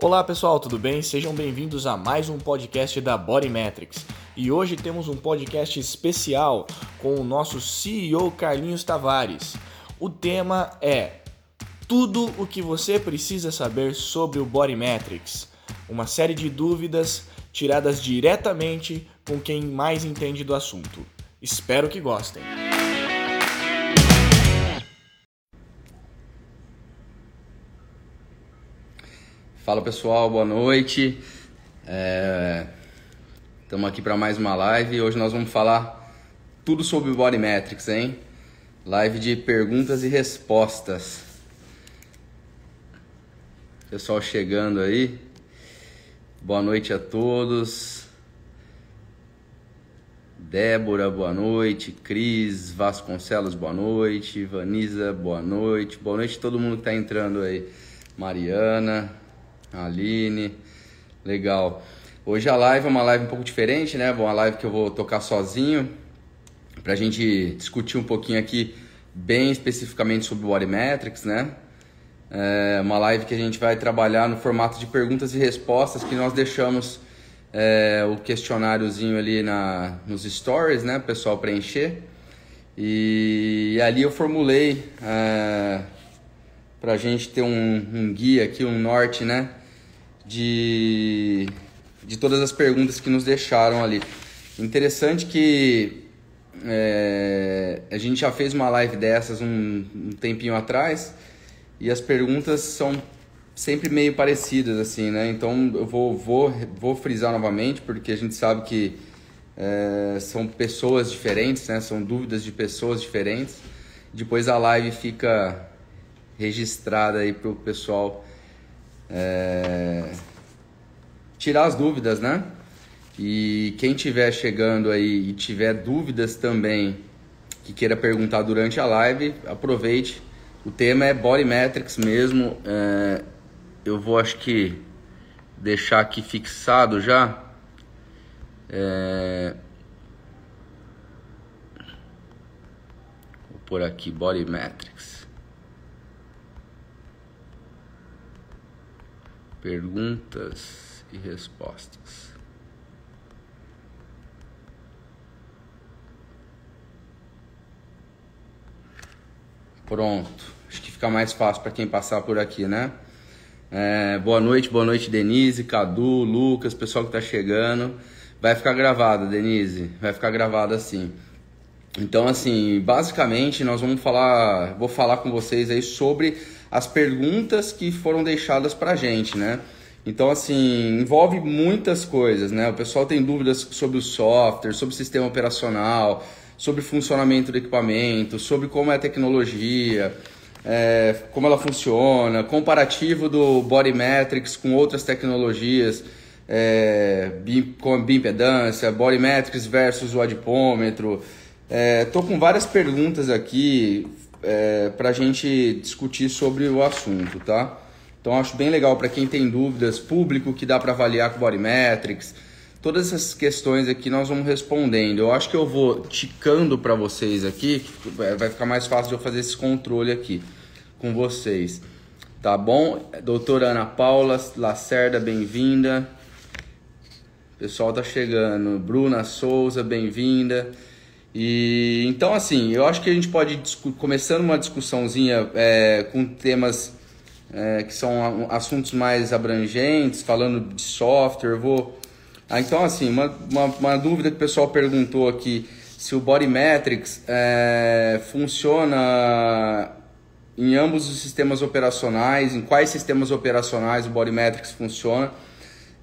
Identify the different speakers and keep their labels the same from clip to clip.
Speaker 1: Olá pessoal, tudo bem? Sejam bem-vindos a mais um podcast da Body Metrics. E hoje temos um podcast especial com o nosso CEO Carlinhos Tavares. O tema é tudo o que você precisa saber sobre o Body Metrics. Uma série de dúvidas tiradas diretamente com quem mais entende do assunto. Espero que gostem.
Speaker 2: Fala pessoal, boa noite. Estamos é... aqui para mais uma live. Hoje nós vamos falar tudo sobre Body Metrics, hein? Live de perguntas e respostas. Pessoal chegando aí. Boa noite a todos. Débora, boa noite. Cris Vasconcelos, boa noite. Vanisa, boa noite. Boa noite a todo mundo que está entrando aí. Mariana, Aline, legal. Hoje a live é uma live um pouco diferente, né? Uma live que eu vou tocar sozinho, para a gente discutir um pouquinho aqui, bem especificamente sobre o Metrics, né? É uma live que a gente vai trabalhar no formato de perguntas e respostas, que nós deixamos é, o questionáriozinho ali na, nos stories, né? O pessoal preencher. E, e ali eu formulei é, para a gente ter um, um guia aqui, um norte, né? De, de todas as perguntas que nos deixaram ali. Interessante que é, a gente já fez uma live dessas um, um, tempinho atrás e as perguntas são sempre meio parecidas assim, né? Então eu vou, vou, vou frisar novamente porque a gente sabe que é, são pessoas diferentes, né? São dúvidas de pessoas diferentes. Depois a live fica registrada aí para o pessoal é, tirar as dúvidas, né? E quem tiver chegando aí e tiver dúvidas também que queira perguntar durante a live, aproveite. O tema é Body Metrics mesmo. É, eu vou acho que deixar aqui fixado já. É, vou pôr aqui Body Metrics. Perguntas e respostas. Pronto. Acho que fica mais fácil para quem passar por aqui, né? É, boa noite, boa noite, Denise, Cadu, Lucas, pessoal que está chegando. Vai ficar gravada, Denise. Vai ficar gravada assim. Então, assim, basicamente nós vamos falar, vou falar com vocês aí sobre as perguntas que foram deixadas para a gente, né? Então, assim, envolve muitas coisas, né? O pessoal tem dúvidas sobre o software, sobre o sistema operacional, sobre o funcionamento do equipamento, sobre como é a tecnologia, é, como ela funciona, comparativo do Body Metrics com outras tecnologias, é, com bioimpedância, Body Metrics versus o adipômetro. É, com várias perguntas aqui é, para a gente discutir sobre o assunto, tá? Então acho bem legal para quem tem dúvidas, público que dá para avaliar com Body Metrics, todas essas questões aqui nós vamos respondendo. Eu acho que eu vou ticando para vocês aqui, vai ficar mais fácil de eu fazer esse controle aqui com vocês. Tá bom? Doutora Ana Paula Lacerda, bem-vinda. Pessoal tá chegando. Bruna Souza, bem-vinda. E então assim, eu acho que a gente pode começando uma discussãozinha é, com temas é, que são assuntos mais abrangentes, falando de software. Vou ah, então assim uma, uma, uma, dúvida que o pessoal perguntou aqui se o Body Metrics é, funciona em ambos os sistemas operacionais, em quais sistemas operacionais o Body Metrics funciona.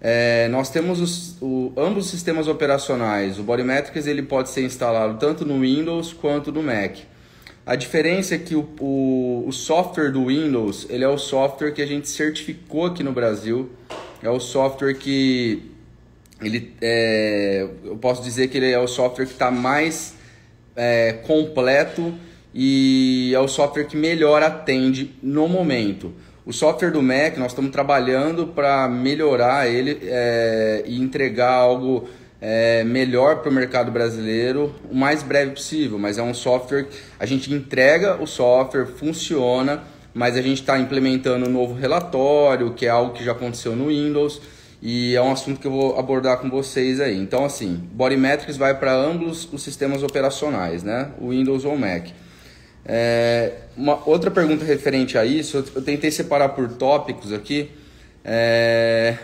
Speaker 2: É, nós temos os, o, ambos os sistemas operacionais. O Bodymetrics ele pode ser instalado tanto no Windows quanto no Mac. A diferença é que o, o, o, software do Windows ele é o software que a gente certificou aqui no Brasil. É o software que ele é, eu posso dizer que ele é o software que está mais é, completo e é o software que melhor atende no momento. O software do Mac, nós estamos trabalhando para melhorar ele é, e entregar algo é, melhor para o mercado brasileiro o mais breve possível. Mas é um software, a gente entrega o software, funciona, mas a gente está implementando um novo relatório, que é algo que já aconteceu no Windows, e é um assunto que eu vou abordar com vocês aí. Então, assim, Bodymetrics vai para ambos os sistemas operacionais, né? O Windows ou o Mac. É, uma outra pergunta referente a isso, eu, tentei separar por tópicos aqui. É,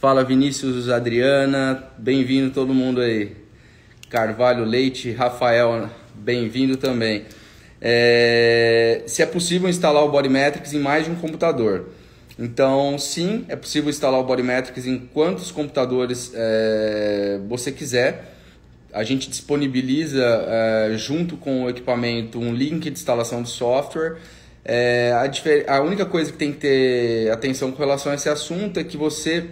Speaker 2: fala Vinícius, Adriana, bem-vindo todo mundo aí. Carvalho Leite, Rafael, bem-vindo também. É, se é possível instalar o Bodymetrics em mais de um computador. Então, sim, é possível instalar o Bodymetrics em quantos computadores é, você quiser a gente disponibiliza uh, junto com o equipamento um link de instalação de software. É, a, a, única coisa que tem que ter atenção com relação a esse assunto é que você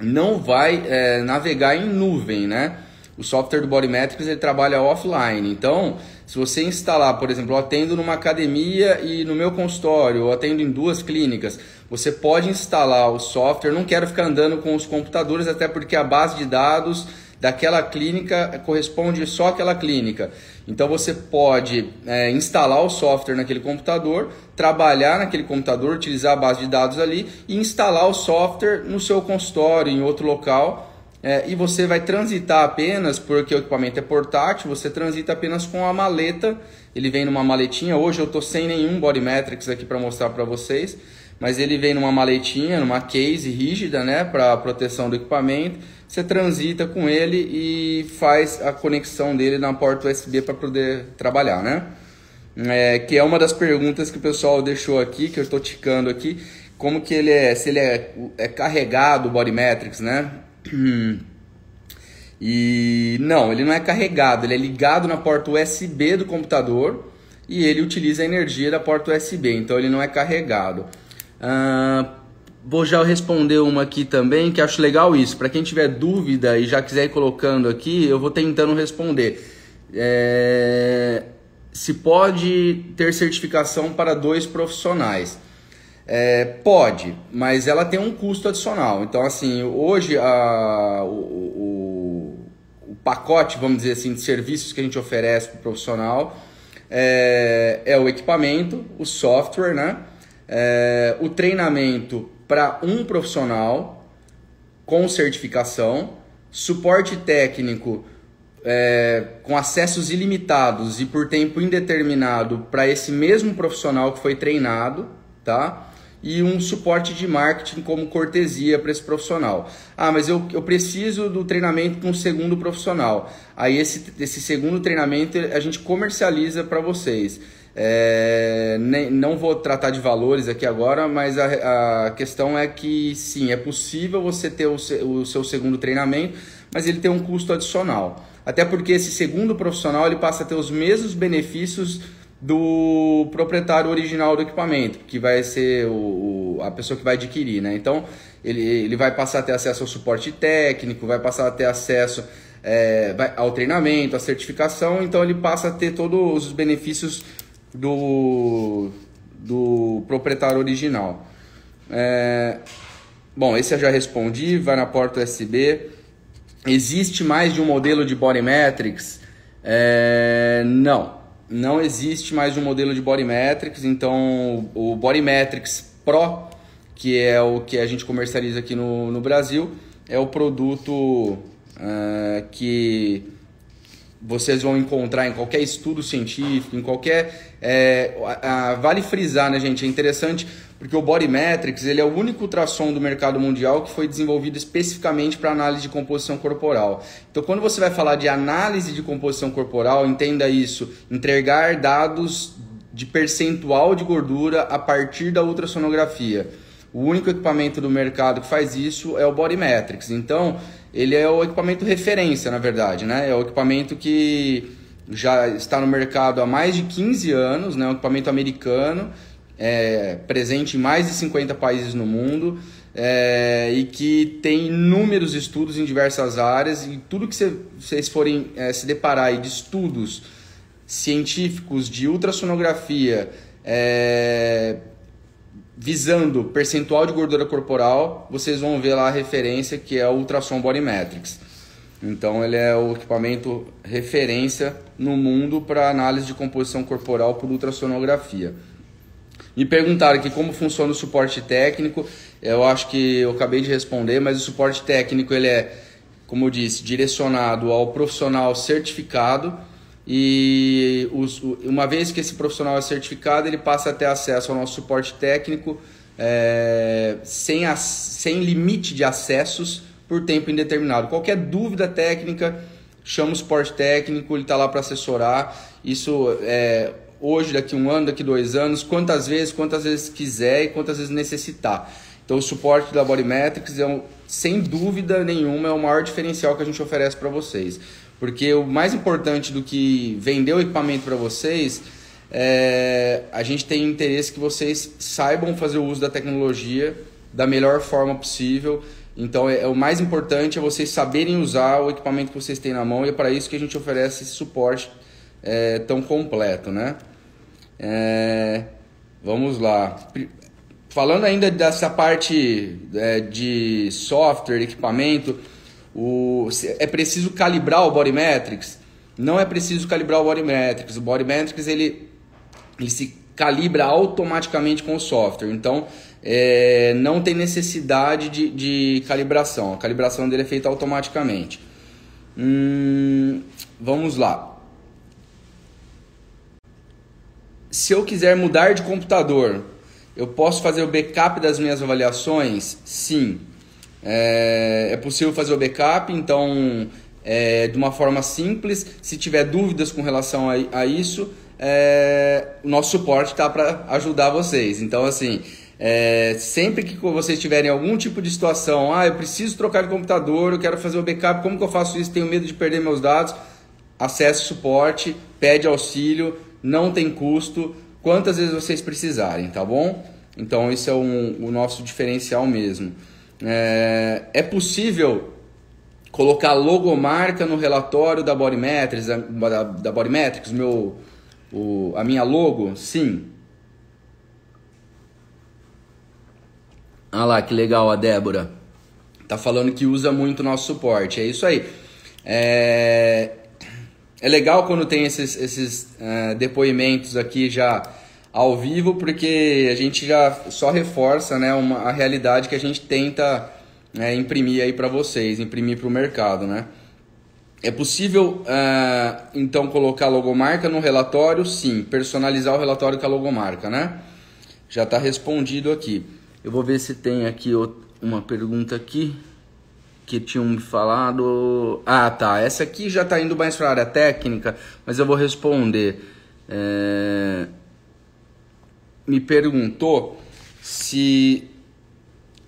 Speaker 2: não vai é, navegar em nuvem, né? O software do Bodymetrics ele trabalha offline. Então, se você instalar, por exemplo, eu atendo numa academia e no meu consultório, eu atendo em duas clínicas, você pode instalar o software. Não quero ficar andando com os computadores, até porque a base de dados daquela clínica corresponde só àquela clínica. Então você pode é, instalar o software naquele computador, trabalhar naquele computador, utilizar a base de dados ali e instalar o software no seu consultório, em outro local. É, e você vai transitar apenas, porque o equipamento é portátil, você transita apenas com a maleta. Ele vem numa maletinha. Hoje eu estou sem nenhum Bodymetrics aqui para mostrar para vocês, mas ele vem numa maletinha, numa case rígida, né, para proteção do equipamento você transita com ele e faz a conexão dele na porta USB para poder trabalhar, né? É, que é uma das perguntas que o pessoal deixou aqui, que eu estou ticando aqui, como que ele é, se ele é, é carregado o Bodymetrics, né? E não, ele não é carregado, ele é ligado na porta USB do computador e ele utiliza a energia da porta USB, então ele não é carregado. Vou já responder uma aqui também, que acho legal isso. Para quem tiver dúvida e já quiser ir colocando aqui, eu vou tentando responder. É... Se pode ter certificação para dois profissionais? É, pode, mas ela tem um custo adicional. Então, assim, hoje a, o, o, o pacote, vamos dizer assim, de serviços que a gente oferece para o profissional é, é, o equipamento, o software, né? É, o treinamento para um profissional com certificação, suporte técnico é, com acessos ilimitados e por tempo indeterminado para esse mesmo profissional que foi treinado, tá? E um suporte de marketing como cortesia para esse profissional. Ah, mas eu, eu preciso do treinamento com o segundo profissional. Aí esse, esse segundo treinamento a gente comercializa para vocês. É, nem, não vou tratar de valores aqui agora, mas a, a, questão é que sim, é possível você ter o, o seu segundo treinamento, mas ele tem um custo adicional. Até porque esse segundo profissional ele passa a ter os mesmos benefícios do proprietário original do equipamento, que vai ser o, a pessoa que vai adquirir. Né? Então ele, ele vai passar a ter acesso ao suporte técnico, vai passar a ter acesso é, ao treinamento, à certificação, então ele passa a ter todos os benefícios do, do proprietário original. É, bom, esse eu já respondi, vai na porta USB. Existe mais de um modelo de Body Metrics? É, não, não existe mais de um modelo de Body Metrics, então o Body Metrics Pro, que é o que a gente comercializa aqui no, no Brasil, é o produto é, que vocês vão encontrar em qualquer estudo científico, em qualquer. É, a, a, vale frisar, né, gente? É interessante porque o Bodymetrics ele é o único ultrassom do mercado mundial que foi desenvolvido especificamente para análise de composição corporal. Então, quando você vai falar de análise de composição corporal, entenda isso: entregar dados de percentual de gordura a partir da ultrassonografia. O único equipamento do mercado que faz isso é o Bodymetrics. Então, ele é o equipamento referência, na verdade, né? É o equipamento que já está no mercado há mais de 15 anos, né? Um equipamento americano, é, presente em mais de 50 países no mundo é, e que tem inúmeros estudos em diversas áreas e tudo que vocês forem é, se deparar aí de estudos científicos de ultrassonografia, é, visando percentual de gordura corporal, vocês vão ver lá a referência que é o Ultrassom Body Metrics. Então ele é o equipamento referência no mundo para análise de composição corporal por ultrassonografia. Me perguntaram aqui como funciona o suporte técnico. Eu acho que eu acabei de responder, mas o suporte técnico ele é, como eu disse, direcionado ao profissional certificado e os, uma vez que esse profissional é certificado, ele passa a ter acesso ao nosso suporte técnico é, sem, sem limite de acessos por tempo indeterminado. Qualquer dúvida técnica, chama o suporte técnico, ele está lá para assessorar. Isso é hoje, daqui um ano, daqui dois anos, quantas vezes, quantas vezes quiser e quantas vezes necessitar. Então o suporte da Bodymetrics é um, sem dúvida nenhuma é o maior diferencial que a gente oferece para vocês. Porque o mais importante do que vender o equipamento para vocês é a gente tem interesse que vocês saibam fazer o uso da tecnologia da melhor forma possível. Então, é, é, o mais importante é vocês saberem usar o equipamento que vocês têm na mão e é para isso que a gente oferece esse suporte é, tão completo, né? É, vamos lá. Falando ainda dessa parte é, de software, equipamento, o, é preciso calibrar o Body Metrics? Não é preciso calibrar o Body Metrics. O Body Metrics ele, ele se calibra automaticamente com o software. Então, é, não tem necessidade de, de, calibração. A calibração dele é feita automaticamente. Hum, vamos lá. Se eu quiser mudar de computador, eu posso fazer o backup das minhas avaliações? Sim. É, é possível fazer o backup, então, é, de uma forma simples. Se tiver dúvidas com relação a, a isso, é, o nosso suporte está para ajudar vocês. Então, assim, é, sempre que vocês tiverem algum tipo de situação, ah, eu preciso trocar de computador, eu quero fazer o backup, como que eu faço isso? Tenho medo de perder meus dados. Acesse suporte, pede auxílio, não tem custo, quantas vezes vocês precisarem, tá bom? Então, esse é um, o nosso diferencial mesmo. É, é possível colocar logomarca no relatório da Bodymetrics, da, da Bodymetrics, meu, o, a minha logo? Sim. Ah lá, que legal a Débora. Tá falando que usa muito nosso suporte. É isso aí. É, é legal quando tem esses, esses uh, depoimentos aqui já ao vivo, porque a gente já só reforça né, uma, a realidade que a gente tenta né, imprimir aí para vocês, imprimir para o mercado. Né? É possível, uh, então, colocar a logomarca no relatório? Sim. Personalizar o relatório com a logomarca, né? Já está respondido aqui. Eu vou ver se tem aqui uma pergunta aqui que tinham me falado. Ah, tá. Essa aqui já está indo mais para a área técnica, mas eu vou responder. É me perguntou se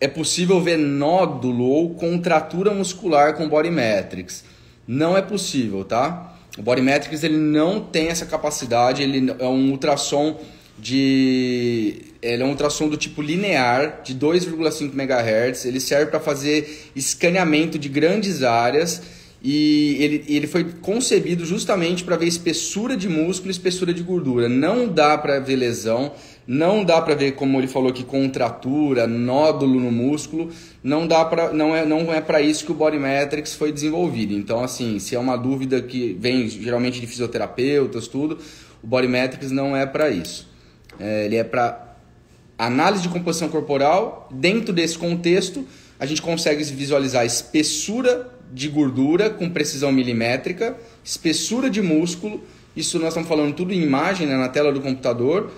Speaker 2: é possível ver nódulo ou contratura muscular com Body Metrics. Não é possível, tá? O Body Metrics ele não tem essa capacidade, ele é um ultrassom de ele é um ultrassom do tipo linear de 2,5 MHz, ele serve para fazer escaneamento de grandes áreas e ele, ele foi concebido justamente para ver espessura de músculo e espessura de gordura. Não dá para ver lesão, não dá para ver como ele falou aqui contratura, nódulo no músculo, não dá para não é não é para isso que o Body Metrics foi desenvolvido. Então assim, se é uma dúvida que vem geralmente de fisioterapeutas, tudo, o Body Metrics não é para isso. É, ele é para análise de composição corporal. Dentro desse contexto, a gente consegue visualizar a espessura de gordura com precisão milimétrica, espessura de músculo, isso nós estamos falando tudo em imagem né, na tela do computador,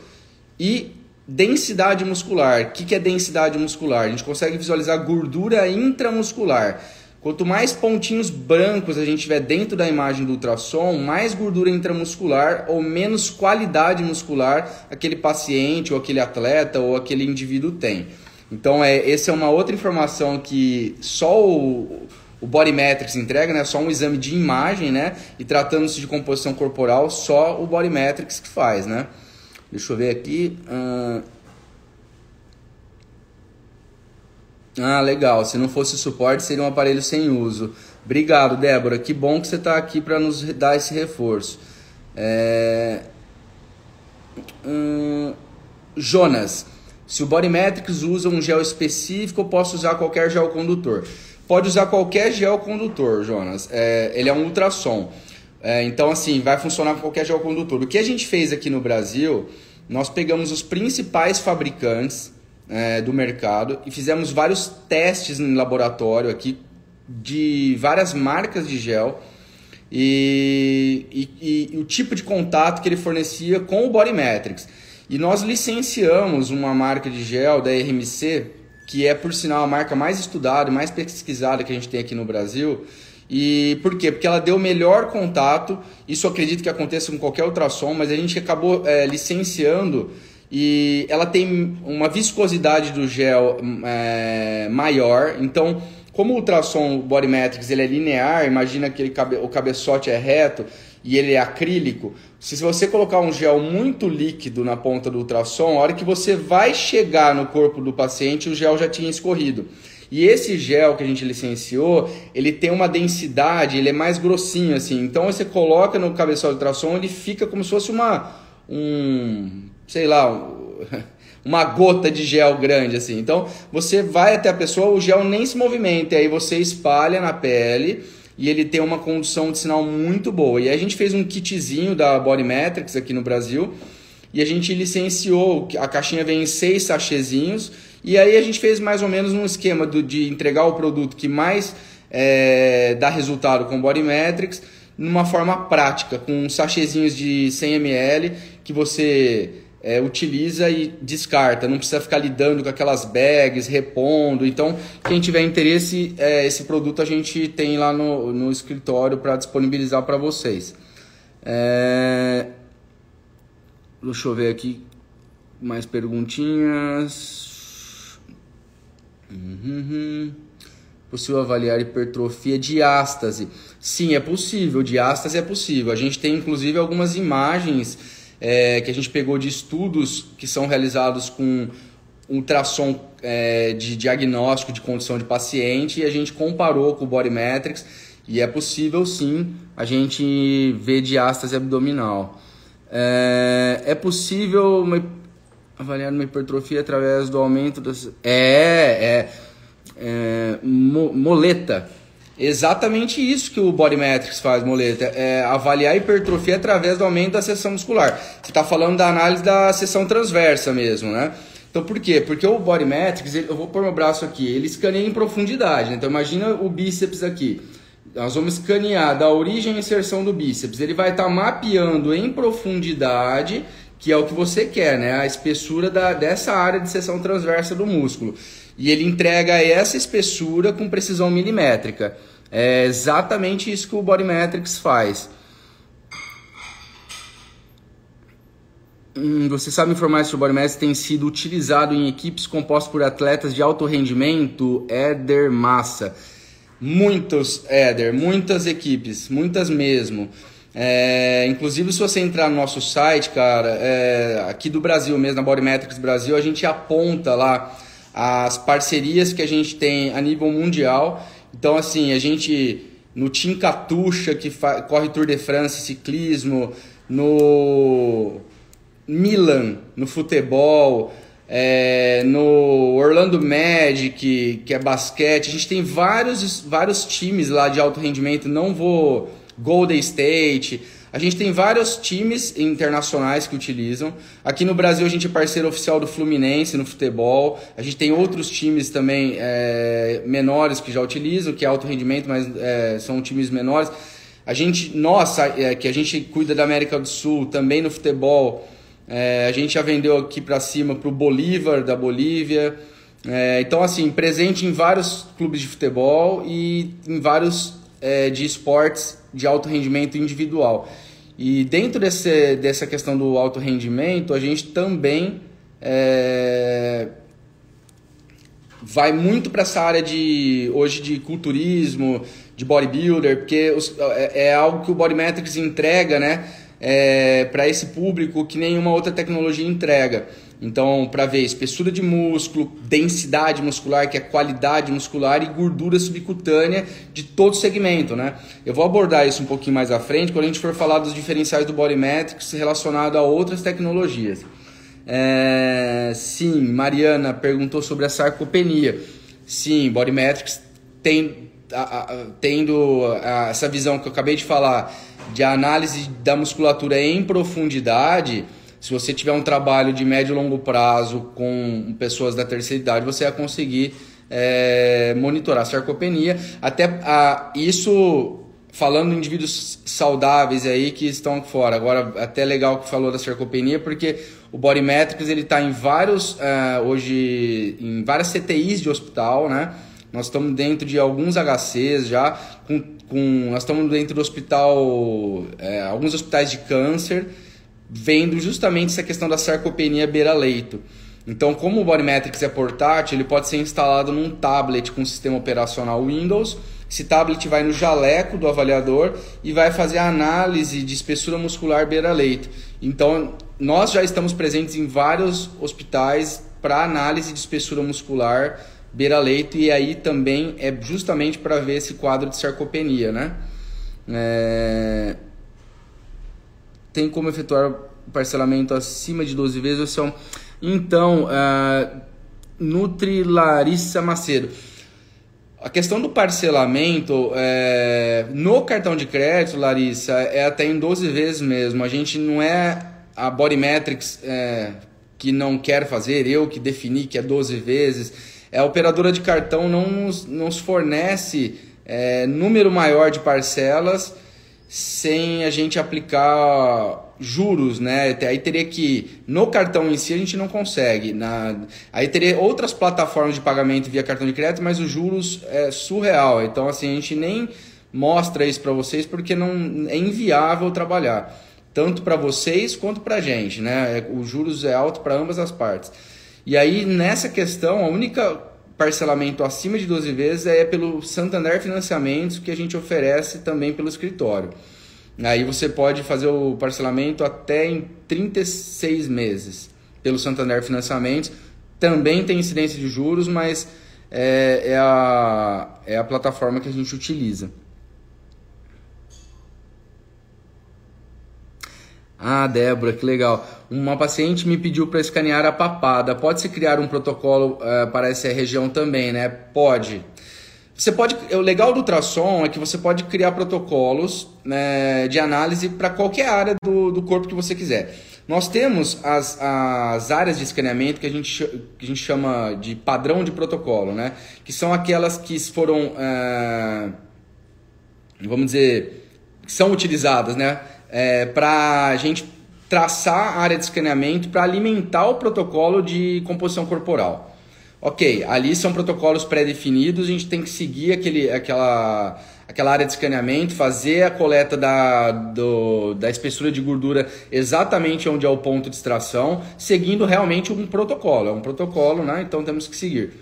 Speaker 2: e densidade muscular. O que, que é densidade muscular? A gente consegue visualizar gordura intramuscular. Quanto mais pontinhos brancos a gente tiver dentro da imagem do ultrassom, mais gordura intramuscular ou menos qualidade muscular aquele paciente ou aquele atleta ou aquele indivíduo tem. Então, é, essa é uma outra informação que só o, o Body Metrics entrega, né? Só um exame de imagem, né? E tratando-se de composição corporal, só o Body Metrics que faz, né? Deixa eu ver aqui. Ah, legal. Se não fosse suporte, seria um aparelho sem uso. Obrigado, Débora. Que bom que você está aqui para nos dar esse reforço. É... Hum... Jonas, se o Bodymetrics usa um gel específico, eu posso usar qualquer gel condutor. Pode usar qualquer gel condutor, Jonas. É, ele é um ultrassom. É, então, assim, vai funcionar com qualquer gel condutor. O que a gente fez aqui no Brasil nós pegamos os principais fabricantes é, do mercado e fizemos vários testes em laboratório aqui de várias marcas de gel e, e, e, o tipo de contato que ele fornecia com o Bodymetrics. E nós licenciamos uma marca de gel da RMC, que é por sinal a marca mais estudada e mais pesquisada que a gente tem aqui no Brasil. E por quê? Porque ela deu melhor contato. Isso eu acredito que aconteça com qualquer ultrassom, mas a gente acabou é, licenciando e ela tem uma viscosidade do gel é, maior. Então, como o ultrassom Bodymetrics ele é linear, imagina que o cabeçote é reto e ele é acrílico. Se você colocar um gel muito líquido na ponta do ultrassom, a hora que você vai chegar no corpo do paciente, o gel já tinha escorrido. E esse gel que a gente licenciou, ele tem uma densidade, ele é mais grossinho assim. Então você coloca no cabeçote do ultrassom, ele fica como se fosse uma um, sei lá, uma gota de gel grande assim. Então você vai até a pessoa, o gel nem se movimenta, e aí você espalha na pele e ele tem uma condução de sinal muito boa. E a gente fez um kitzinho da Bodymetrics aqui no Brasil e a gente licenciou, a caixinha vem em seis sachezinhos e aí a gente fez mais ou menos um esquema do, de entregar o produto que mais é, dá resultado com Bodymetrics numa forma prática, com sachezinhos de 100 ml que você é, utiliza e descarta, não precisa ficar lidando com aquelas bags, repondo. Então, quem tiver interesse, é, esse produto a gente tem lá no, no escritório para disponibilizar para vocês. É... Deixa eu ver aqui mais perguntinhas. Uhum. Possível avaliar hipertrofia diástase? Sim, é possível. Diástase é possível. A gente tem inclusive algumas imagens é, que a gente pegou de estudos que são realizados com ultrassom é, de diagnóstico de condição de paciente e a gente comparou com o Bodymetrics e é possível sim a gente ver diástase abdominal. É, é possível uma, avaliar uma hipertrofia através do aumento das. É, é, é moleta Exatamente isso que o Bodymetrics faz, Moleta. É avaliar a hipertrofia através do aumento da seção muscular. Você está falando da análise da seção transversa mesmo, né? Então por quê? Porque o Bodymetrics, eu vou pôr meu braço aqui, ele escaneia em profundidade. Né? Então imagina o bíceps aqui. Nós vamos escanear da origem e inserção do bíceps. Ele vai estar tá mapeando em profundidade, que é o que você quer, né? A espessura da, dessa área de seção transversa do músculo e ele entrega essa espessura com precisão milimétrica. É exatamente isso que o Bodymetrics faz. Hum, você sabe informar se o Bodymetrics tem sido utilizado em equipes compostas por atletas de alto rendimento? Éder Massa. Muitos, Éder, muitas equipes, muitas mesmo. É, inclusive, se você entrar no nosso site, cara, é, aqui do Brasil mesmo, na Bodymetrics Brasil, a gente aponta lá as parcerias que a gente tem a nível mundial. Então, assim, a gente no Team Catuxa, que corre Tour de France ciclismo, no Milan, no futebol, é, no Orlando Magic, que é basquete. A gente tem vários, vários times lá de alto rendimento. Não vou. Golden State. A gente tem vários times internacionais que utilizam. Aqui no Brasil a gente é parceiro oficial do Fluminense no futebol. A gente tem outros times também é, menores que já utilizam, que é alto rendimento, mas é, são times menores. A gente, nossa, é, que a gente cuida da América do Sul, também no futebol. É, a gente já vendeu aqui para cima para o Bolívar da Bolívia. É, então, assim, presente em vários clubes de futebol e em vários é, de esportes de alto rendimento individual. E dentro desse, dessa questão do alto rendimento, a gente também é, vai muito para essa área de hoje de culturismo, de bodybuilder, porque os, é, é, algo que o Bodymetrics entrega, né? É, para esse público que nenhuma outra tecnologia entrega. Então, para ver espessura de músculo, densidade muscular, que é qualidade muscular, e gordura subcutânea de todo segmento, né? Eu vou abordar isso um pouquinho mais à frente quando a gente for falar dos diferenciais do Bodymetrics relacionado a outras tecnologias. É... Sim, Mariana perguntou sobre a sarcopenia. Sim, Bodymetrics tem, a, a, tendo a, essa visão que eu acabei de falar de análise da musculatura em profundidade Se você tiver um trabalho de médio e longo prazo com pessoas da terceira idade, você vai conseguir é, monitorar a sarcopenia. Até a, isso falando em indivíduos saudáveis aí que estão fora. Agora, até legal que falou da sarcopenia, porque o Body Metrics ele está em vários uh, hoje em várias CTIs de hospital, né? Nós estamos dentro de alguns HCs já, com, com nós estamos dentro do hospital, é, alguns hospitais de câncer, vendo justamente essa questão da sarcopenia beira-leito. Então, como o Body Metrics é portátil, ele pode ser instalado num tablet com sistema operacional Windows esse tablet vai no jaleco do avaliador e vai fazer a análise de espessura muscular beira-leito. Então, nós já estamos presentes em vários hospitais para análise de espessura muscular beira-leito e aí também é justamente para ver esse quadro de sarcopenia, né? É... Tem como efetuar parcelamento acima de 12 vezes? Então, uh... Nutri Larissa Macedo. A questão do parcelamento é, no cartão de crédito, Larissa, é até em 12 vezes mesmo. A gente não é a Bodymetrics é, que não quer fazer, eu que defini que é 12 vezes. É, a operadora de cartão não nos, nos fornece é, número maior de parcelas sem a gente aplicar juros, né? Aí teria que no cartão em si a gente não consegue, na aí teria outras plataformas de pagamento via cartão de crédito, mas os juros é surreal. Então assim a gente nem mostra isso para vocês porque não é inviável trabalhar tanto para vocês quanto para a gente, né? É, os juros é alto para ambas as partes. E aí nessa questão a única parcelamento acima de 12 vezes é pelo Santander Financiamentos que a gente oferece também pelo escritório. Aí você pode fazer o parcelamento até em 36 meses pelo Santander Financiamentos. Também tem incidência de juros, mas é, é, a, é a plataforma que a gente utiliza. Ah, Débora, que legal. Uma paciente me pediu para escanear a papada. Pode-se criar um protocolo uh, para essa região também, né? Pode. Você pode, o legal do ultrassom é que você pode criar protocolos né, de análise para qualquer área do, do corpo que você quiser. Nós temos as, as áreas de escaneamento que a, gente, que a gente chama de padrão de protocolo, né? que são aquelas que foram, é, vamos dizer, são utilizadas né? É, para a gente traçar a área de escaneamento para alimentar o protocolo de composição corporal. Ok, ali são protocolos pré-definidos, a gente tem que seguir aquele, aquela, aquela área de escaneamento, fazer a coleta da, do, da espessura de gordura exatamente onde é o ponto de extração, seguindo realmente um protocolo. É um protocolo, né? Então temos que seguir.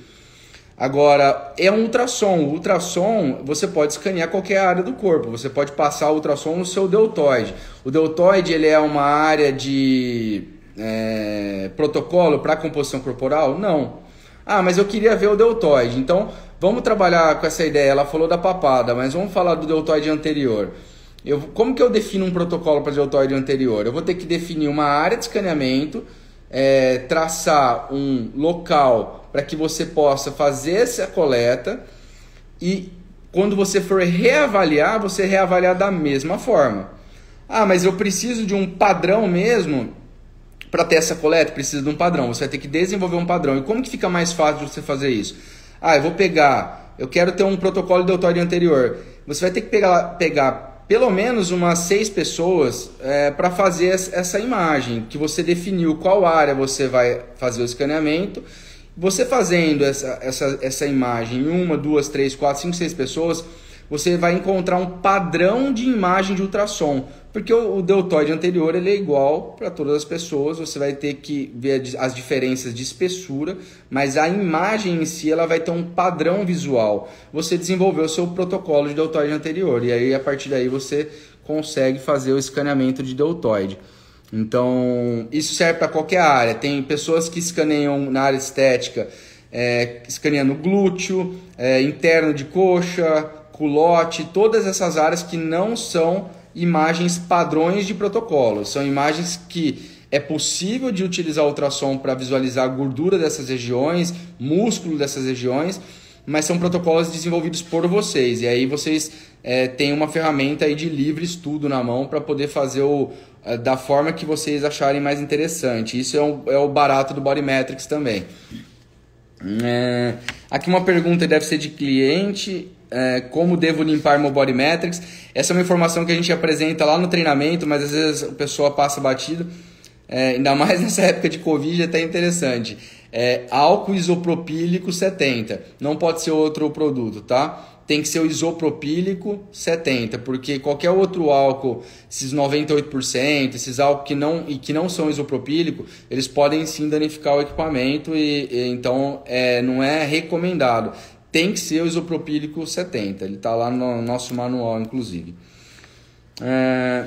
Speaker 2: Agora, é um ultrassom. O ultrassom, você pode escanear qualquer área do corpo. Você pode passar o ultrassom no seu deltoide. O deltoide ele é uma área de é, protocolo para composição corporal? Não. Ah, mas eu queria ver o deltoide. Então, vamos trabalhar com essa ideia. Ela falou da papada, mas vamos falar do deltoide anterior. Eu, como que eu defino um protocolo para deltoide anterior? Eu vou ter que definir uma área de escaneamento, é, traçar um local para que você possa fazer essa coleta e quando você for reavaliar, você reavaliar da mesma forma. Ah, mas eu preciso de um padrão mesmo para ter essa coleta, precisa de um padrão. Você vai ter que desenvolver um padrão. E como que fica mais fácil de você fazer isso? Ah, eu vou pegar, eu quero ter um protocolo de autório anterior. Você vai ter que pegar, pegar pelo menos umas seis pessoas é, para fazer essa imagem, que você definiu qual área você vai fazer o escaneamento. Você fazendo essa, essa, essa imagem em uma, duas, três, quatro, cinco, seis pessoas, você vai encontrar um padrão de imagem de ultrassom. Porque o, o deltoide anterior ele é igual para todas as pessoas, você vai ter que ver as diferenças de espessura, mas a imagem em si ela vai ter um padrão visual. Você desenvolveu o seu protocolo de deltoide anterior e aí a partir daí você consegue fazer o escaneamento de deltoide. Então, isso serve para qualquer área. Tem pessoas que escaneiam na área estética, é, escaneando glúteo, é, interno de coxa, culote, todas essas áreas que não são imagens padrões de protocolo, são imagens que é possível de utilizar ultrassom para visualizar a gordura dessas regiões, músculo dessas regiões, mas são protocolos desenvolvidos por vocês. E aí vocês é, têm uma ferramenta aí de livre estudo na mão para poder fazer o, é, da forma que vocês acharem mais interessante. Isso é, um, é o barato do Bodymetrics também. É, aqui uma pergunta deve ser de cliente. É, como devo limpar meu body metrics? Essa é uma informação que a gente apresenta lá no treinamento, mas às vezes o pessoal passa batido. É, ainda mais nessa época de Covid, é até interessante. É, álcool isopropílico 70. Não pode ser outro produto, tá? Tem que ser o isopropílico 70, porque qualquer outro álcool, esses 98%, esses álcool que não e que não são isopropílico, eles podem sim danificar o equipamento e, e então é, não é recomendado tem que ser o isopropílico 70. Ele está lá no nosso manual, inclusive. É,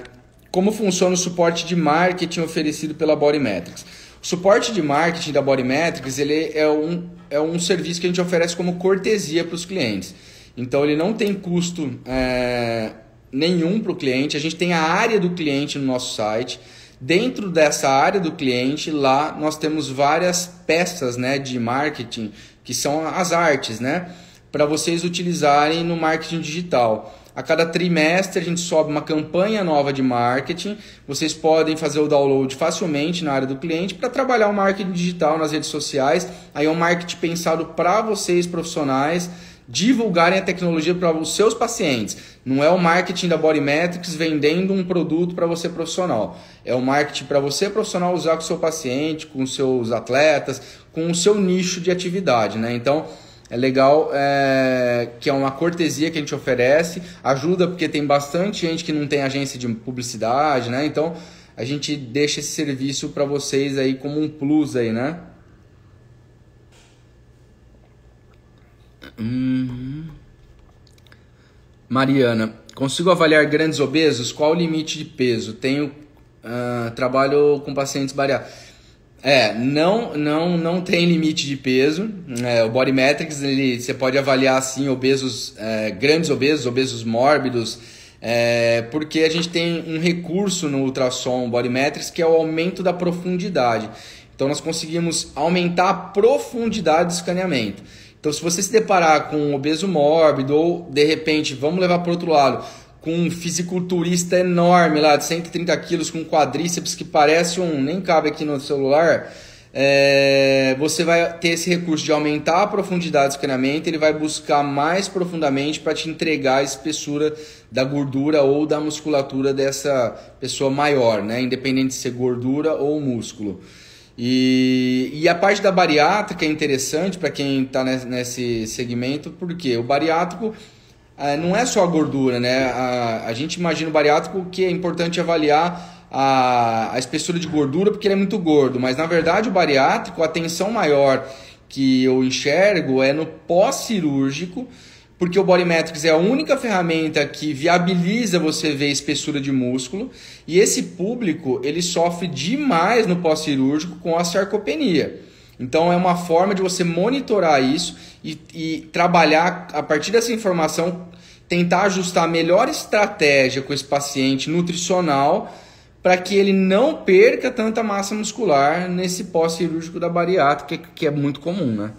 Speaker 2: como funciona o suporte de marketing oferecido pela Bodymetrics? O suporte de marketing da Bodymetrics ele é, um, é um serviço que a gente oferece como cortesia para os clientes. Então ele não tem custo é, nenhum para o cliente. A gente tem a área do cliente no nosso site. Dentro dessa área do cliente, lá nós temos várias peças né, de marketing que são as artes, né? Para vocês utilizarem no marketing digital. A cada trimestre a gente sobe uma campanha nova de marketing. Vocês podem fazer o download facilmente na área do cliente para trabalhar o marketing digital nas redes sociais. Aí é um marketing pensado para vocês profissionais divulgarem a tecnologia para os seus pacientes. Não é o marketing da Bodymetrics vendendo um produto para você profissional. É o marketing para você profissional usar com o seu paciente, com seus atletas, com o seu nicho de atividade, né? Então é legal é, que é uma cortesia que a gente oferece, ajuda porque tem bastante gente que não tem agência de publicidade, né? Então a gente deixa esse serviço para vocês aí como um plus aí, né? Uhum. Mariana, consigo avaliar grandes obesos? Qual o limite de peso? Tenho uh, trabalho com pacientes bariátricos. É, não, não, não tem limite de peso. É, o Body Metrics, ele, você pode avaliar assim obesos, é, grandes obesos, obesos mórbidos, é, porque a gente tem um recurso no ultrassom Body Metrics que é o aumento da profundidade. Então nós conseguimos aumentar a profundidade do escaneamento. Então, se você se deparar com um obeso mórbido ou de repente, vamos levar para outro lado, com um fisiculturista enorme lá de 130 quilos com quadríceps que parece um nem cabe aqui no celular, é, você vai ter esse recurso de aumentar a profundidade do escaneamento, ele vai buscar mais profundamente para te entregar a espessura da gordura ou da musculatura dessa pessoa maior, né? independente de ser gordura ou músculo. E, e a parte da bariátrica é interessante para quem está nesse segmento, porque o bariátrico não é só a gordura, né? A, a gente imagina o bariátrico que é importante avaliar a, a espessura de gordura porque ele é muito gordo, mas na verdade o bariátrico, a tensão maior que eu enxergo é no pós-cirúrgico porque o Bodymetrics é a única ferramenta que viabiliza você ver espessura de músculo e esse público ele sofre demais no pós-cirúrgico com a sarcopenia. Então é uma forma de você monitorar isso e, e trabalhar a partir dessa informação, tentar ajustar a melhor estratégia com esse paciente nutricional para que ele não perca tanta massa muscular nesse pós-cirúrgico da bariátrica, que, é muito comum, né?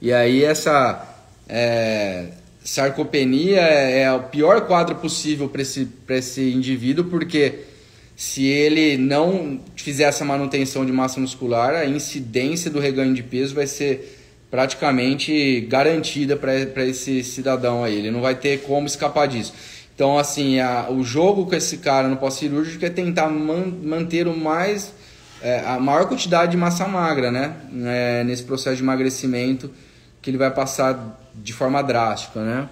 Speaker 2: E aí essa é, sarcopenia é, é o pior quadro possível para esse, esse indivíduo, porque se ele não fizer essa manutenção de massa muscular, a incidência do reganho de peso vai ser praticamente garantida para esse cidadão aí. Ele não vai ter como escapar disso. Então, assim, a, o jogo com esse cara no pós-cirúrgico é tentar man, manter o mais é, a maior quantidade de massa magra, né? É, nesse processo de emagrecimento que ele vai passar de forma drástica, né?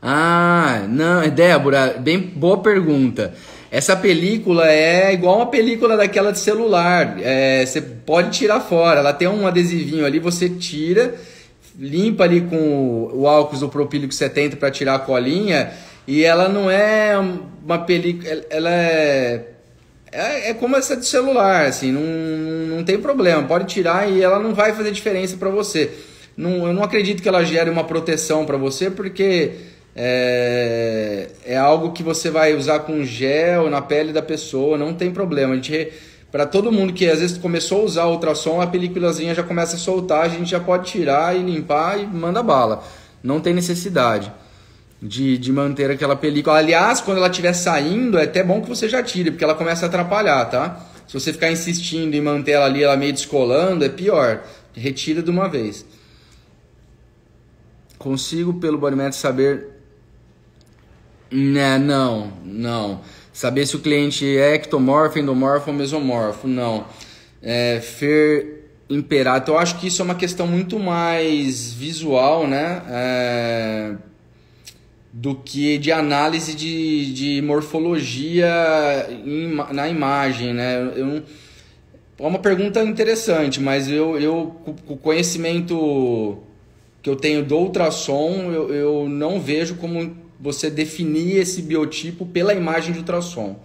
Speaker 2: Ah, não, é Débora, bem boa pergunta. Essa película é igual uma película daquela de celular. É, você pode tirar fora. Ela tem um adesivinho ali, você tira, limpa ali com o álcool isopropílico 70 para tirar a colinha. E ela não é uma película. Ela é é, é como essa de celular, assim, não, não tem problema, pode tirar e ela não vai fazer diferença para você. Não, eu não acredito que ela gere uma proteção para você, porque é, é algo que você vai usar com gel na pele da pessoa, não tem problema. A gente para todo mundo que às vezes começou a usar ultrassom, a películazinha já começa a soltar, a gente já pode tirar e limpar e manda bala. Não tem necessidade de, de manter aquela película. Aliás, quando ela estiver saindo, é até bom que você já tire, porque ela começa a atrapalhar, tá? Se você ficar insistindo em manter ela ali, ela meio descolando, é pior. Retira de uma vez. Consigo pelo bodymetro saber. Né, não, não. Saber se o cliente é ectomorfo, endomorfo ou mesomorfo. Não. É, fer imperado. Então, eu acho que isso é uma questão muito mais visual, né? É, do que de análise de, de morfologia na imagem, né? Eu, é uma pergunta interessante, mas eu, eu com o conhecimento que eu tenho do ultrassom, eu, eu não vejo como você definir esse biotipo pela imagem de ultrassom.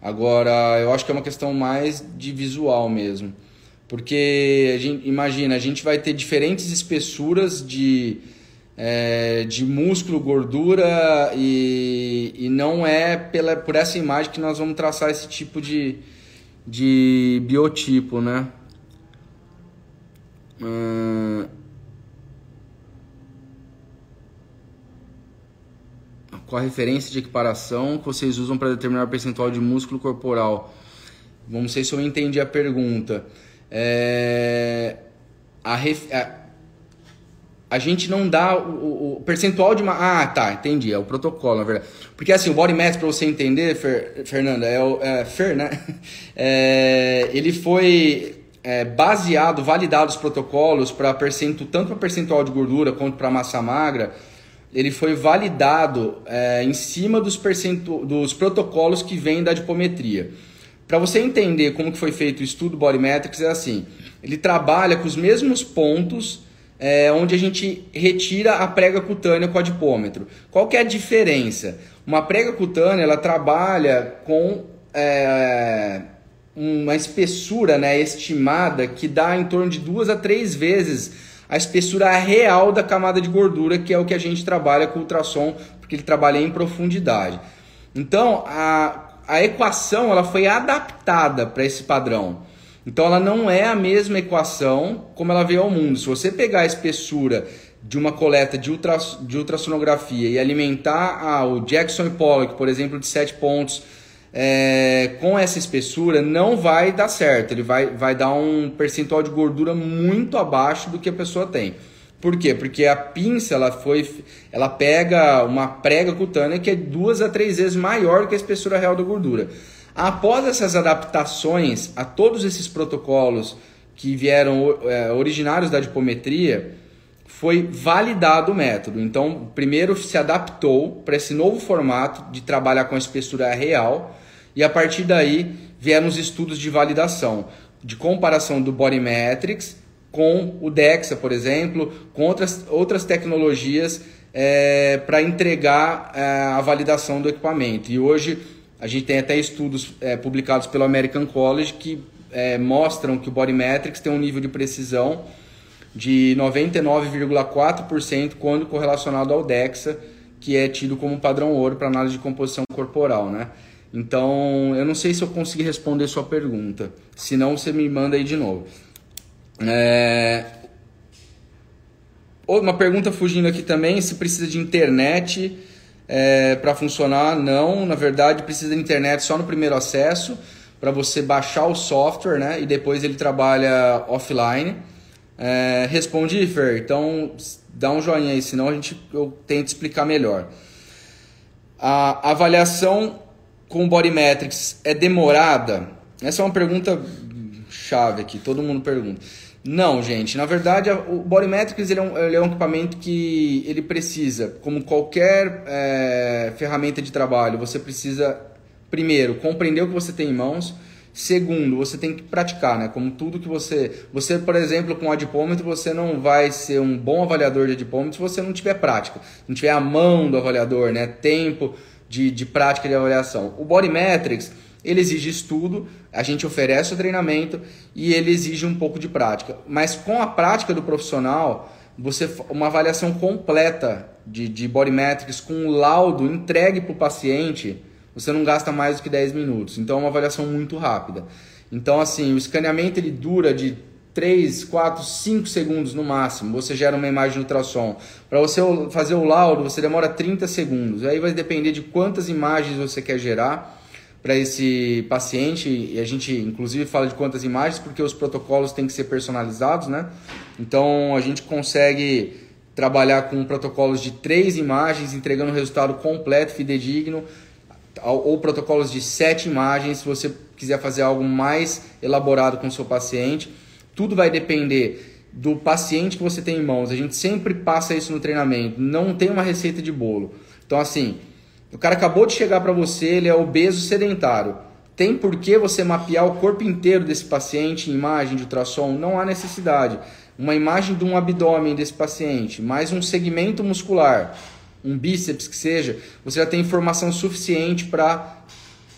Speaker 2: Agora, eu acho que é uma questão mais de visual mesmo. Porque, a gente, imagina, a gente vai ter diferentes espessuras de, é, de músculo, gordura e, e não é pela, por essa imagem que nós vamos traçar esse tipo de, de biotipo, né? Hum, qual a referência de equiparação que vocês usam para determinar o percentual de músculo corporal? Não sei se eu entendi a pergunta. É, a, ref, a a gente não dá o, o, percentual de. Ah, tá, entendi. É o protocolo, na verdade. Porque assim, o body mass, para você entender, Fer, Fernanda, é o é, Fer, né? É, ele foi é, baseado, validado os protocolos para percentual, tanto para percentual de gordura quanto para massa magra. Ele foi validado é, em cima dos, percentu, dos protocolos que vêm da dipometria. Para você entender como que foi feito o estudo Body Metrics, é assim: ele trabalha com os mesmos pontos é, onde a gente retira a prega cutânea com o adipômetro. Qual que é a diferença? Uma prega cutânea ela trabalha com é, uma espessura né, estimada que dá em torno de duas a três vezes a espessura real da camada de gordura, que é o que a gente trabalha com o ultrassom, porque ele trabalha em profundidade. Então, a, a equação ela foi adaptada para esse padrão. Então ela não é a mesma equação como ela veio ao mundo. Se você pegar a espessura de uma coleta de, ultra, de ultrassonografia e alimentar ah, o Jackson e Pollock, por exemplo, de 7 pontos, é, com essa espessura, não vai dar certo. Ele vai, vai dar um percentual de gordura muito abaixo do que a pessoa tem. Por quê? Porque a pinça ela foi, ela pega uma prega cutânea que é duas a três vezes maior que a espessura real da gordura. Após essas adaptações a todos esses protocolos que vieram é, originários da dipometria, foi validado o método. Então, primeiro se adaptou para esse novo formato de trabalhar com a espessura real e a partir daí vieram os estudos de validação, de comparação do Body Metrics com o DEXA, por exemplo, com outras, outras tecnologias é, para entregar é, a validação do equipamento. E hoje a gente tem até estudos é, publicados pelo American College que mostram que o Body Metrics tem um nível de precisão de 99,4% quando correlacionado ao DEXA, que é tido como padrão ouro para análise de composição corporal, né? Então, eu não sei se eu consegui responder sua pergunta. Se não, você me manda aí de novo. É... Uma pergunta fugindo aqui também, se precisa de internet é, para funcionar, não. Na verdade, precisa de internet só no primeiro acesso para você baixar o software, né? E depois ele trabalha offline. É, responde, Fer. Então, dá um joinha aí, senão a gente, eu tento explicar melhor. A avaliação com Body Metrics é demorada? Essa é uma pergunta chave aqui, todo mundo pergunta. Não, gente. Na verdade, o Bodymetrics ele é, um, ele é um equipamento que ele precisa, como qualquer é, ferramenta de trabalho, você precisa, primeiro, compreender o que você tem em mãos. Segundo, você tem que praticar, né? Como tudo que você... Você, por exemplo, com adipômetro, você não vai ser um bom avaliador de adipômetro se você não tiver prática. Não tiver a mão do avaliador, né? Tempo de, de prática de avaliação. O Bodymetrics ele exige estudo, a gente oferece o treinamento e ele exige um pouco de prática. Mas com a prática do profissional, você uma avaliação completa de, de body metrics com um laudo entregue para o paciente, você não gasta mais do que 10 minutos. Então é uma avaliação muito rápida. Então, assim, o escaneamento ele dura de 3, 4, 5 segundos no máximo, você gera uma imagem de ultrassom. Para você fazer o laudo, você demora 30 segundos. Aí vai depender de quantas imagens você quer gerar para esse paciente. E a gente, inclusive, fala de quantas imagens, porque os protocolos têm que ser personalizados, né? Então, a gente consegue trabalhar com protocolos de três imagens, entregando um resultado completo, fidedigno, ou protocolos de sete imagens, se você quiser fazer algo mais elaborado com o seu paciente. Tudo vai depender do paciente que você tem em mãos. A gente sempre passa isso no treinamento. Não tem uma receita de bolo. Então, assim, o cara acabou de chegar para você, ele é obeso sedentário. Tem por que você mapear o corpo inteiro desse paciente em imagem de ultrassom? Não há necessidade. Uma imagem de um abdômen desse paciente, mais um segmento muscular, um bíceps que seja, você já tem informação suficiente para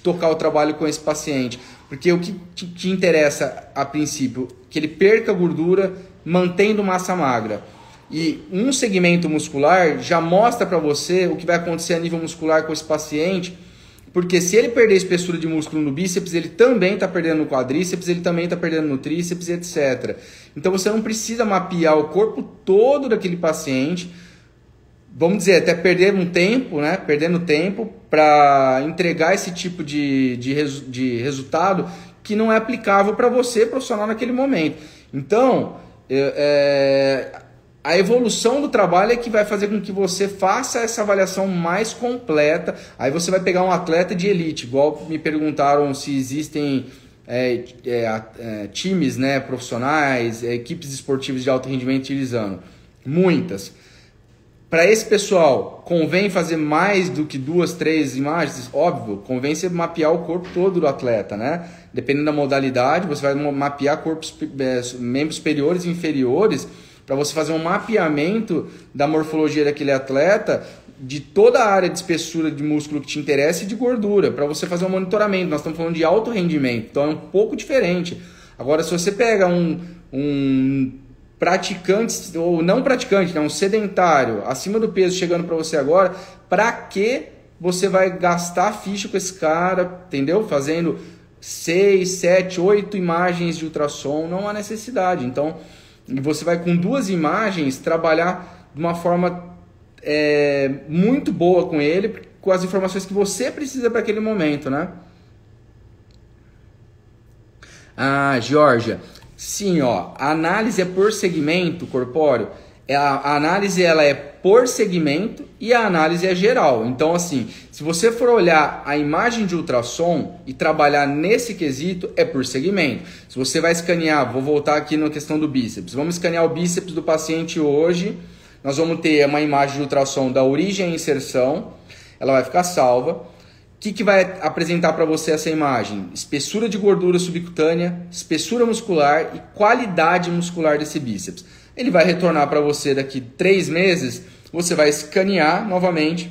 Speaker 2: tocar o trabalho com esse paciente. Porque o que te interessa a princípio, que ele perca gordura mantendo massa magra. E um segmento muscular já mostra para você o que vai acontecer a nível muscular com esse paciente, porque se ele perder espessura de músculo no bíceps, ele também está perdendo no quadríceps, ele também está perdendo no tríceps, etc. Então você não precisa mapear o corpo todo daquele paciente, vamos dizer, até perder um tempo, né? Perdendo tempo para entregar esse tipo de, de, resu de resultado que não é aplicável para você, profissional, naquele momento. Então, é, a evolução do trabalho é que vai fazer com que você faça essa avaliação mais completa. Aí você vai pegar um atleta de elite, igual me perguntaram se existem é, é, é, times né, profissionais, é, equipes esportivas de alto rendimento utilizando. Muitas. Para esse pessoal, convém fazer mais do que duas, três imagens? Óbvio, convém você mapear o corpo todo do atleta, né? Dependendo da modalidade, você vai mapear corpos, é, membros superiores e inferiores para você fazer um mapeamento da morfologia daquele atleta, de toda a área de espessura de músculo que te interessa e de gordura, para você fazer um monitoramento. Nós estamos falando de alto rendimento, então é um pouco diferente. Agora, se você pega um, um praticante ou não praticante, né, um sedentário acima do peso chegando para você agora, para que você vai gastar ficha com esse cara, entendeu? Fazendo 6, 7, 8 imagens de ultrassom, não há necessidade. Então, você vai com duas imagens trabalhar de uma forma é, muito boa com ele, com as informações que você precisa para aquele momento, né? Ah, Georgia, Sim, ó, a análise é por segmento corpóreo. É, a análise ela é por segmento e a análise é geral. Então, assim, se você for olhar a imagem de ultrassom e trabalhar nesse quesito, é por segmento. Se você vai escanear, vou voltar aqui na questão do bíceps. Vamos escanear o bíceps do paciente hoje. Nós vamos ter uma imagem de ultrassom da origem e inserção. Ela vai ficar salva. O que, que vai apresentar para você essa imagem? Espessura de gordura subcutânea, espessura muscular e qualidade muscular desse bíceps. Ele vai retornar para você daqui três meses. Você vai escanear novamente.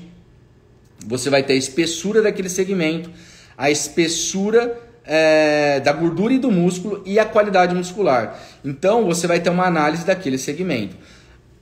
Speaker 2: Você vai ter a espessura daquele segmento, a espessura é, da gordura e do músculo e a qualidade muscular. Então você vai ter uma análise daquele segmento.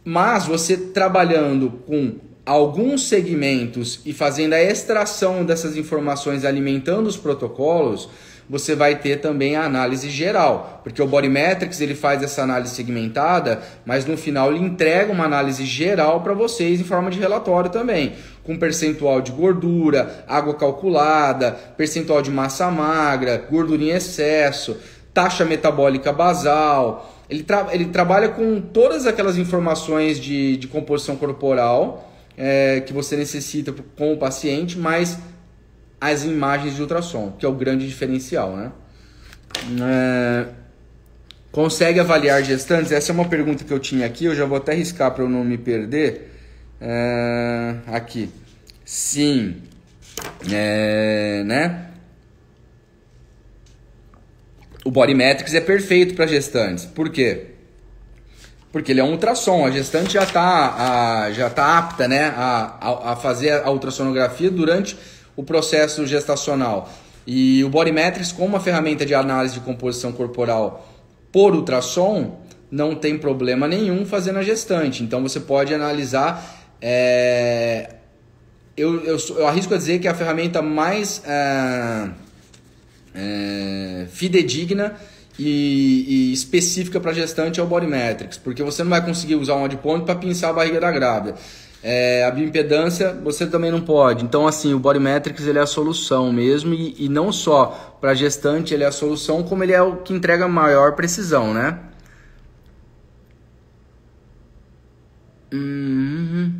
Speaker 2: Mas você trabalhando com alguns segmentos e fazendo a extração dessas informações alimentando os protocolos, você vai ter também a análise geral, porque o Bodymetrics ele faz essa análise segmentada, mas no final ele entrega uma análise geral para vocês em forma de relatório também, com percentual de gordura, água calculada, percentual de massa magra, gordura em excesso, taxa metabólica basal. Ele, tra ele trabalha com todas aquelas informações de, de composição corporal é, que você necessita com o paciente, mas as imagens de ultrassom, que é o grande diferencial, né? É, consegue avaliar gestantes? Essa é uma pergunta que eu tinha aqui, eu já vou até riscar para eu não me perder. É, aqui. Sim. É, né? O Bodymetrics é perfeito para gestantes. Por quê? Porque ele é um ultrassom, a gestante já está já tá apta né, a, a fazer a ultrassonografia durante o processo gestacional. E o Bodymetrics, como uma ferramenta de análise de composição corporal por ultrassom, não tem problema nenhum fazendo a gestante. Então você pode analisar. É... Eu, eu, eu, arrisco a dizer que é a ferramenta mais é... É... fidedigna e, e específica para gestante é o Body Metrics, porque você não vai conseguir usar um point para pinçar a barriga da grávida. É, a bioimpedância você também não pode. Então, assim, o Body Metrics ele é a solução mesmo, e, e não só para gestante ele é a solução, como ele é o que entrega maior precisão, né? Uhum.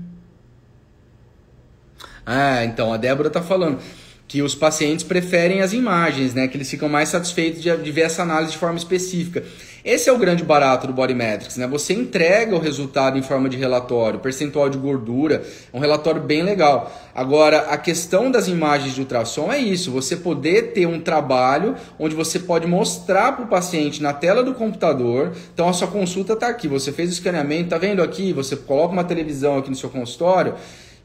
Speaker 2: Ah, então a Débora tá falando que os pacientes preferem as imagens, né? Que eles ficam mais satisfeitos de, de ver essa análise de forma específica. Esse é o grande barato do Body Metrics, né? Você entrega o resultado em forma de relatório, percentual de gordura, é um relatório bem legal. Agora, a questão das imagens de ultrassom é isso, você poder ter um trabalho onde você pode mostrar para o paciente na tela do computador, então a sua consulta está aqui, você fez o escaneamento, tá vendo aqui, você coloca uma televisão aqui no seu consultório,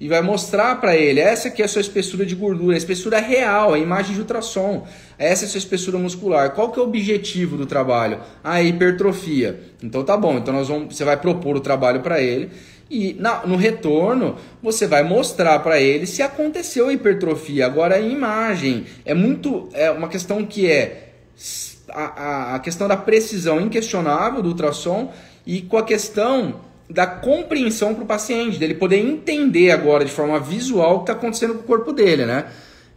Speaker 2: e vai mostrar para ele, essa aqui é a sua espessura de gordura, a espessura real, a imagem de ultrassom. Essa é a sua espessura muscular. Qual que é o objetivo do trabalho? A hipertrofia. Então tá bom, então nós vamos, você vai propor o trabalho para ele e na, no retorno você vai mostrar para ele se aconteceu a hipertrofia. Agora a imagem é muito é uma questão que é a, a, a questão da precisão inquestionável do ultrassom e com a questão da compreensão para o paciente, dele poder entender agora de forma visual o que está acontecendo com o corpo dele, né?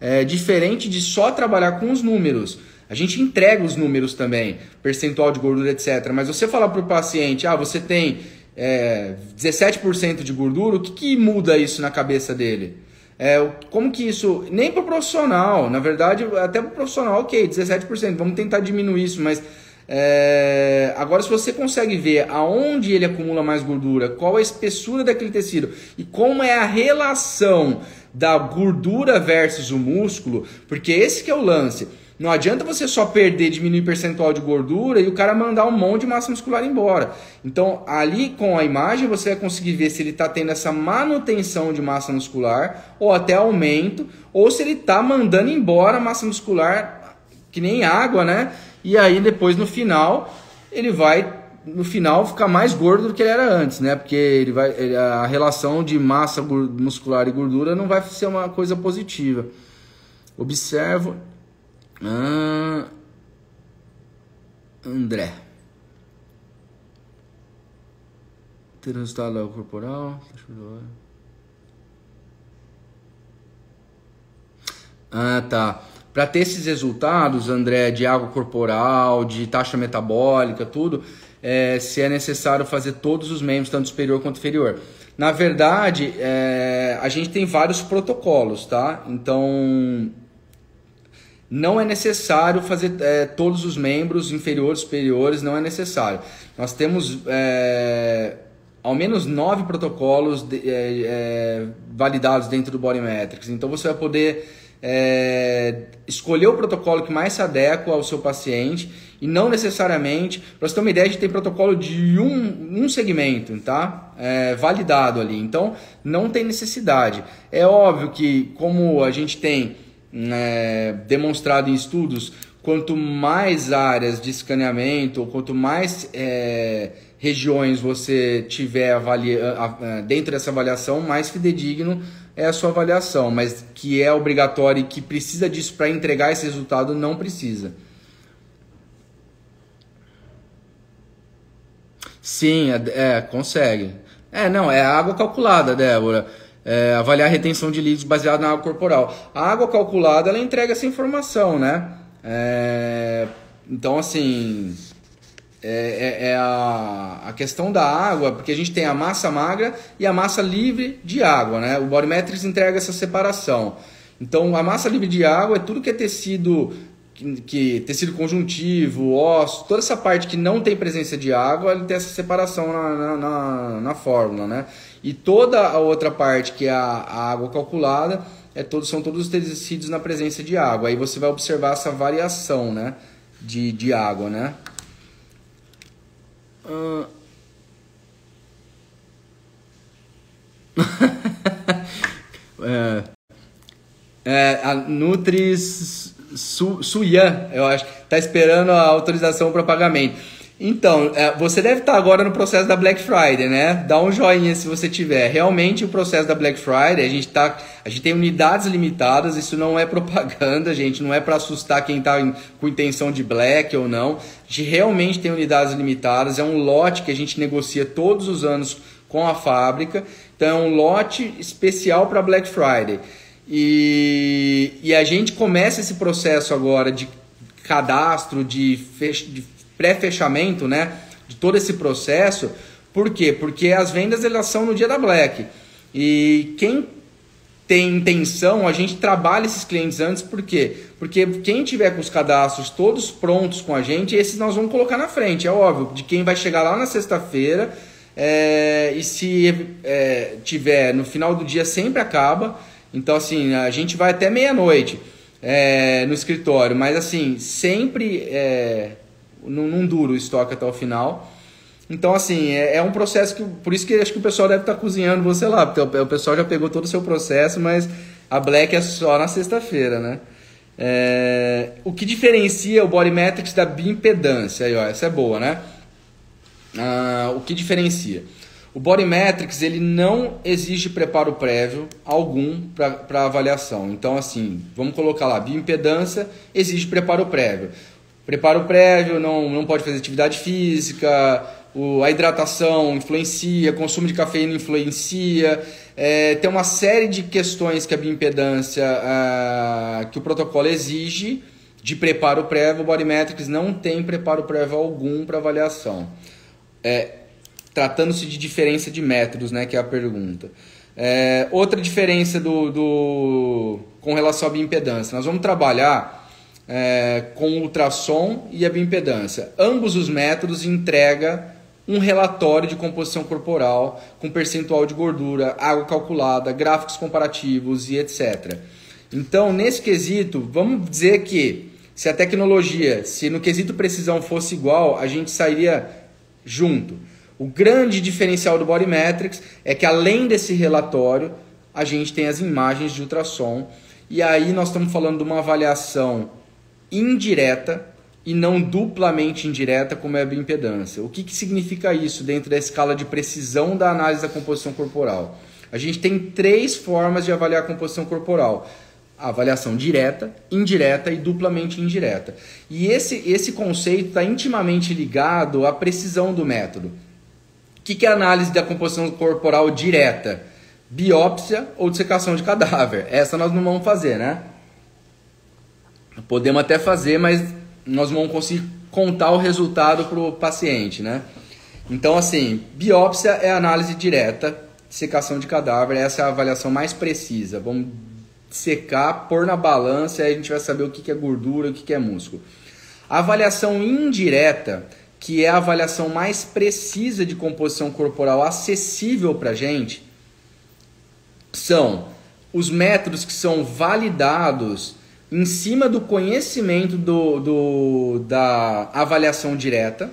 Speaker 2: É diferente de só trabalhar com os números. A gente entrega os números também, percentual de gordura, etc. Mas você falar para o paciente, ah, você tem é, 17% de gordura, o que, que muda isso na cabeça dele? É, como que isso. Nem para o profissional, na verdade, até para o profissional, ok, 17%, vamos tentar diminuir isso, mas é... Agora, se você consegue ver aonde ele acumula mais gordura, qual a espessura daquele tecido e como é a relação da gordura versus o músculo, porque esse que é o lance. Não adianta você só perder, diminuir percentual de gordura e o cara mandar um monte de massa muscular embora. Então, ali com a imagem, você vai conseguir ver se ele está tendo essa manutenção de massa muscular, ou até aumento, ou se ele está mandando embora massa muscular, que nem água, né? E aí depois no final ele vai no final ficar mais gordo do que ele era antes, né? Porque ele vai ele, a relação de massa muscular e gordura não vai ser uma coisa positiva. Observo ah, André. Ter resultado corporal. Ah, tá. Para ter esses resultados, André, de água corporal, de taxa metabólica, tudo, é, se é necessário fazer todos os membros, tanto superior quanto inferior. Na verdade, é, a gente tem vários protocolos, tá? Então, não é necessário fazer é, todos os membros inferiores, superiores, não é necessário. Nós temos é, ao menos nove protocolos de, é, é validados dentro do Body Metrics. Então, você vai poder é, escolher o protocolo que mais se adequa ao seu paciente e não necessariamente, para você ter uma ideia, a gente tem protocolo de um, um segmento, tá? É, validado ali, então não tem necessidade. É óbvio que, como a gente tem é, demonstrado em estudos, quanto mais áreas de escaneamento, ou quanto mais é, regiões você tiver avalia, dentro dessa avaliação, mais fidedigno é a sua avaliação, mas que é obrigatório e que precisa disso para entregar esse resultado, não precisa. Sim, é, é, consegue. É, não, é água calculada, Débora. É, avaliar a retenção de líquidos baseado na água corporal. A água calculada, ela entrega essa informação, né? É, então, assim, é, é, é, a, a questão da água, porque a gente tem a massa magra e a massa livre de água, né? O Bodymetrics entrega essa separação. Então, a massa livre de água é tudo que é tecido, que, que tecido conjuntivo, osso, toda essa parte que não tem presença de água, ele tem essa separação na, na, na, na fórmula, né? E toda a outra parte, que é a, a água calculada, é todo, são todos os tecidos na presença de água. Aí você vai observar essa variação, né? De, de água, né? Uh... é, é, a Nutris Su, Suyan, eu acho, tá esperando a autorização para pagamento. Então, é, você deve estar agora no processo da Black Friday, né? Dá um joinha se você tiver. Realmente o processo da Black Friday, a gente tá, a gente tem unidades limitadas, isso não é propaganda, gente, não é para assustar quem está com intenção de black ou não. A gente realmente tem unidades limitadas, é um lote que a gente negocia todos os anos com a fábrica. Então é um lote especial para Black Friday. E, e a gente começa esse processo agora de cadastro, de, fech, pré-fechamento, né? De todo esse processo. Por quê? Porque as vendas elas são no dia da Black. E quem tem intenção, a gente trabalha esses clientes antes, por quê? Porque quem tiver com os cadastros todos prontos com a gente, esses nós vamos colocar na frente, é óbvio, de quem vai chegar lá na sexta-feira, é, e se é, tiver no final do dia sempre acaba, então assim, a gente vai até meia-noite é, no escritório, mas assim, sempre é, não, não dura o estoque até o final. Então, assim, é, é, um processo que. Por isso que acho que o pessoal deve estar cozinhando você lá, porque o, pessoal já pegou todo o seu processo, mas a Black é só na sexta-feira, né? É, o que diferencia o Body Metrics da bioimpedância? Aí, ó, essa é boa, né? Ah, o que diferencia? O Body Metrics ele não exige preparo prévio algum para avaliação. Então, assim, vamos colocar lá, bioimpedância exige preparo prévio. Preparo prévio, não, não pode fazer atividade física, o, a hidratação influencia, consumo de cafeína influencia. É, tem uma série de questões que a bioimpedância, ah, que o protocolo exige de preparo prévio. O Body Metrics não tem preparo prévio algum para avaliação. É, Tratando-se de diferença de métodos, né, que é a pergunta. É, outra diferença do, do, com relação à bioimpedância. Nós vamos trabalhar é, com ultrassom e a bioimpedância. Ambos os métodos entrega um relatório de composição corporal com percentual de gordura, água calculada, gráficos comparativos e etc. Então, nesse quesito, vamos dizer que se a tecnologia, se no quesito precisão fosse igual, a gente sairia junto. O grande diferencial do Body Metrics é que além desse relatório, a gente tem as imagens de ultrassom e aí nós estamos falando de uma avaliação indireta e não duplamente indireta como é a bioimpedância. O que, que significa isso dentro da escala de precisão da análise da composição corporal? A gente tem três formas de avaliar a composição corporal. A avaliação direta, indireta e duplamente indireta. E esse, esse conceito está intimamente ligado à precisão do método. O que, que é análise da composição corporal direta? Biópsia ou dissecação de cadáver. Essa nós não vamos fazer, né? Podemos até fazer, mas nós vamos conseguir contar o resultado para o paciente, né? Então, assim, biópsia é análise direta, secação de cadáver, essa é a avaliação mais precisa. Vamos secar, pôr na balança e a gente vai saber o que é gordura, o que é músculo. A avaliação indireta, que é a avaliação mais precisa de composição corporal acessível para gente, são os métodos que são validados em cima do conhecimento do, do, da avaliação direta,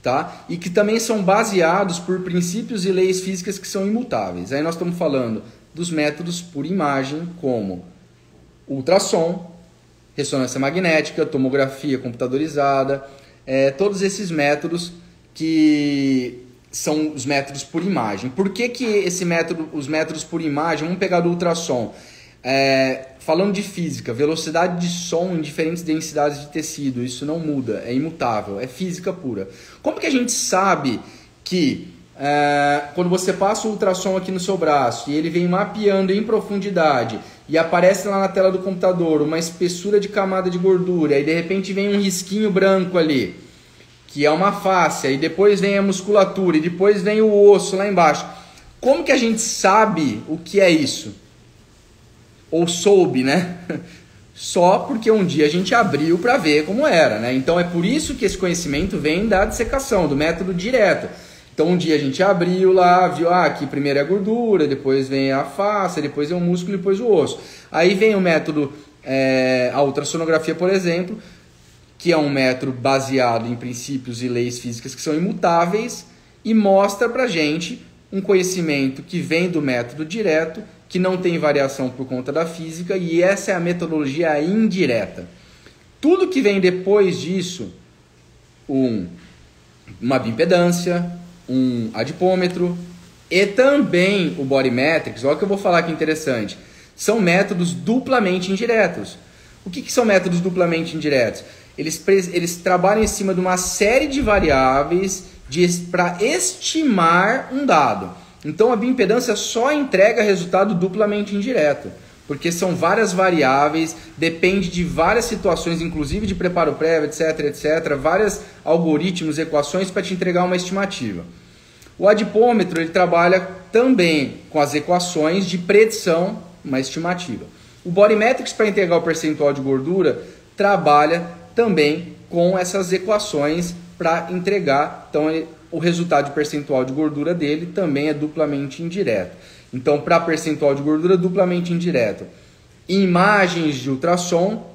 Speaker 2: tá? E que também são baseados por princípios e leis físicas que são imutáveis. Aí nós estamos falando dos métodos por imagem, como ultrassom, ressonância magnética, tomografia computadorizada, é, todos esses métodos que são os métodos por imagem. Por que, que esse método, os métodos por imagem, vamos pegar do ultrassom, é, falando de física, velocidade de som em diferentes densidades de tecido, isso não muda, é imutável, é física pura. Como que a gente sabe que é, quando você passa o ultrassom aqui no seu braço e ele vem mapeando em profundidade e aparece lá na tela do computador uma espessura de camada de gordura e de repente vem um risquinho branco ali, que é uma face, e depois vem a musculatura e depois vem o osso lá embaixo. Como que a gente sabe o que é isso? Ou soube, né? Só porque um dia a gente abriu para ver como era, né? Então é por isso que esse conhecimento vem da dissecação, do método direto. Então um dia a gente abriu lá, viu, ah, aqui primeiro é a gordura, depois vem a face, depois é o músculo, depois o osso. Aí vem o método, é, a ultrassonografia, por exemplo, que é um método baseado em princípios e leis físicas que são imutáveis e mostra pra gente um conhecimento que vem do método direto que não tem variação por conta da física, e essa é a metodologia indireta. Tudo que vem depois disso, um, uma bioimpedância, um adipômetro e também o Body Metrics. Olha o que eu vou falar que interessante. São métodos duplamente indiretos. O que, que são métodos duplamente indiretos? Eles, eles trabalham em cima de uma série de variáveis para estimar um dado. Então a bioimpedância só entrega resultado duplamente indireto, porque são várias variáveis, depende de várias situações, inclusive de preparo prévio, etc, etc, vários algoritmos, equações para te entregar uma estimativa. O adipômetro ele trabalha também com as equações de predição, uma estimativa. O Bodymetrics para entregar o percentual de gordura trabalha também com essas equações para entregar. Então, ele, o resultado de percentual de gordura dele também é duplamente indireto. Então, para percentual de gordura, duplamente indireto. Imagens de ultrassom,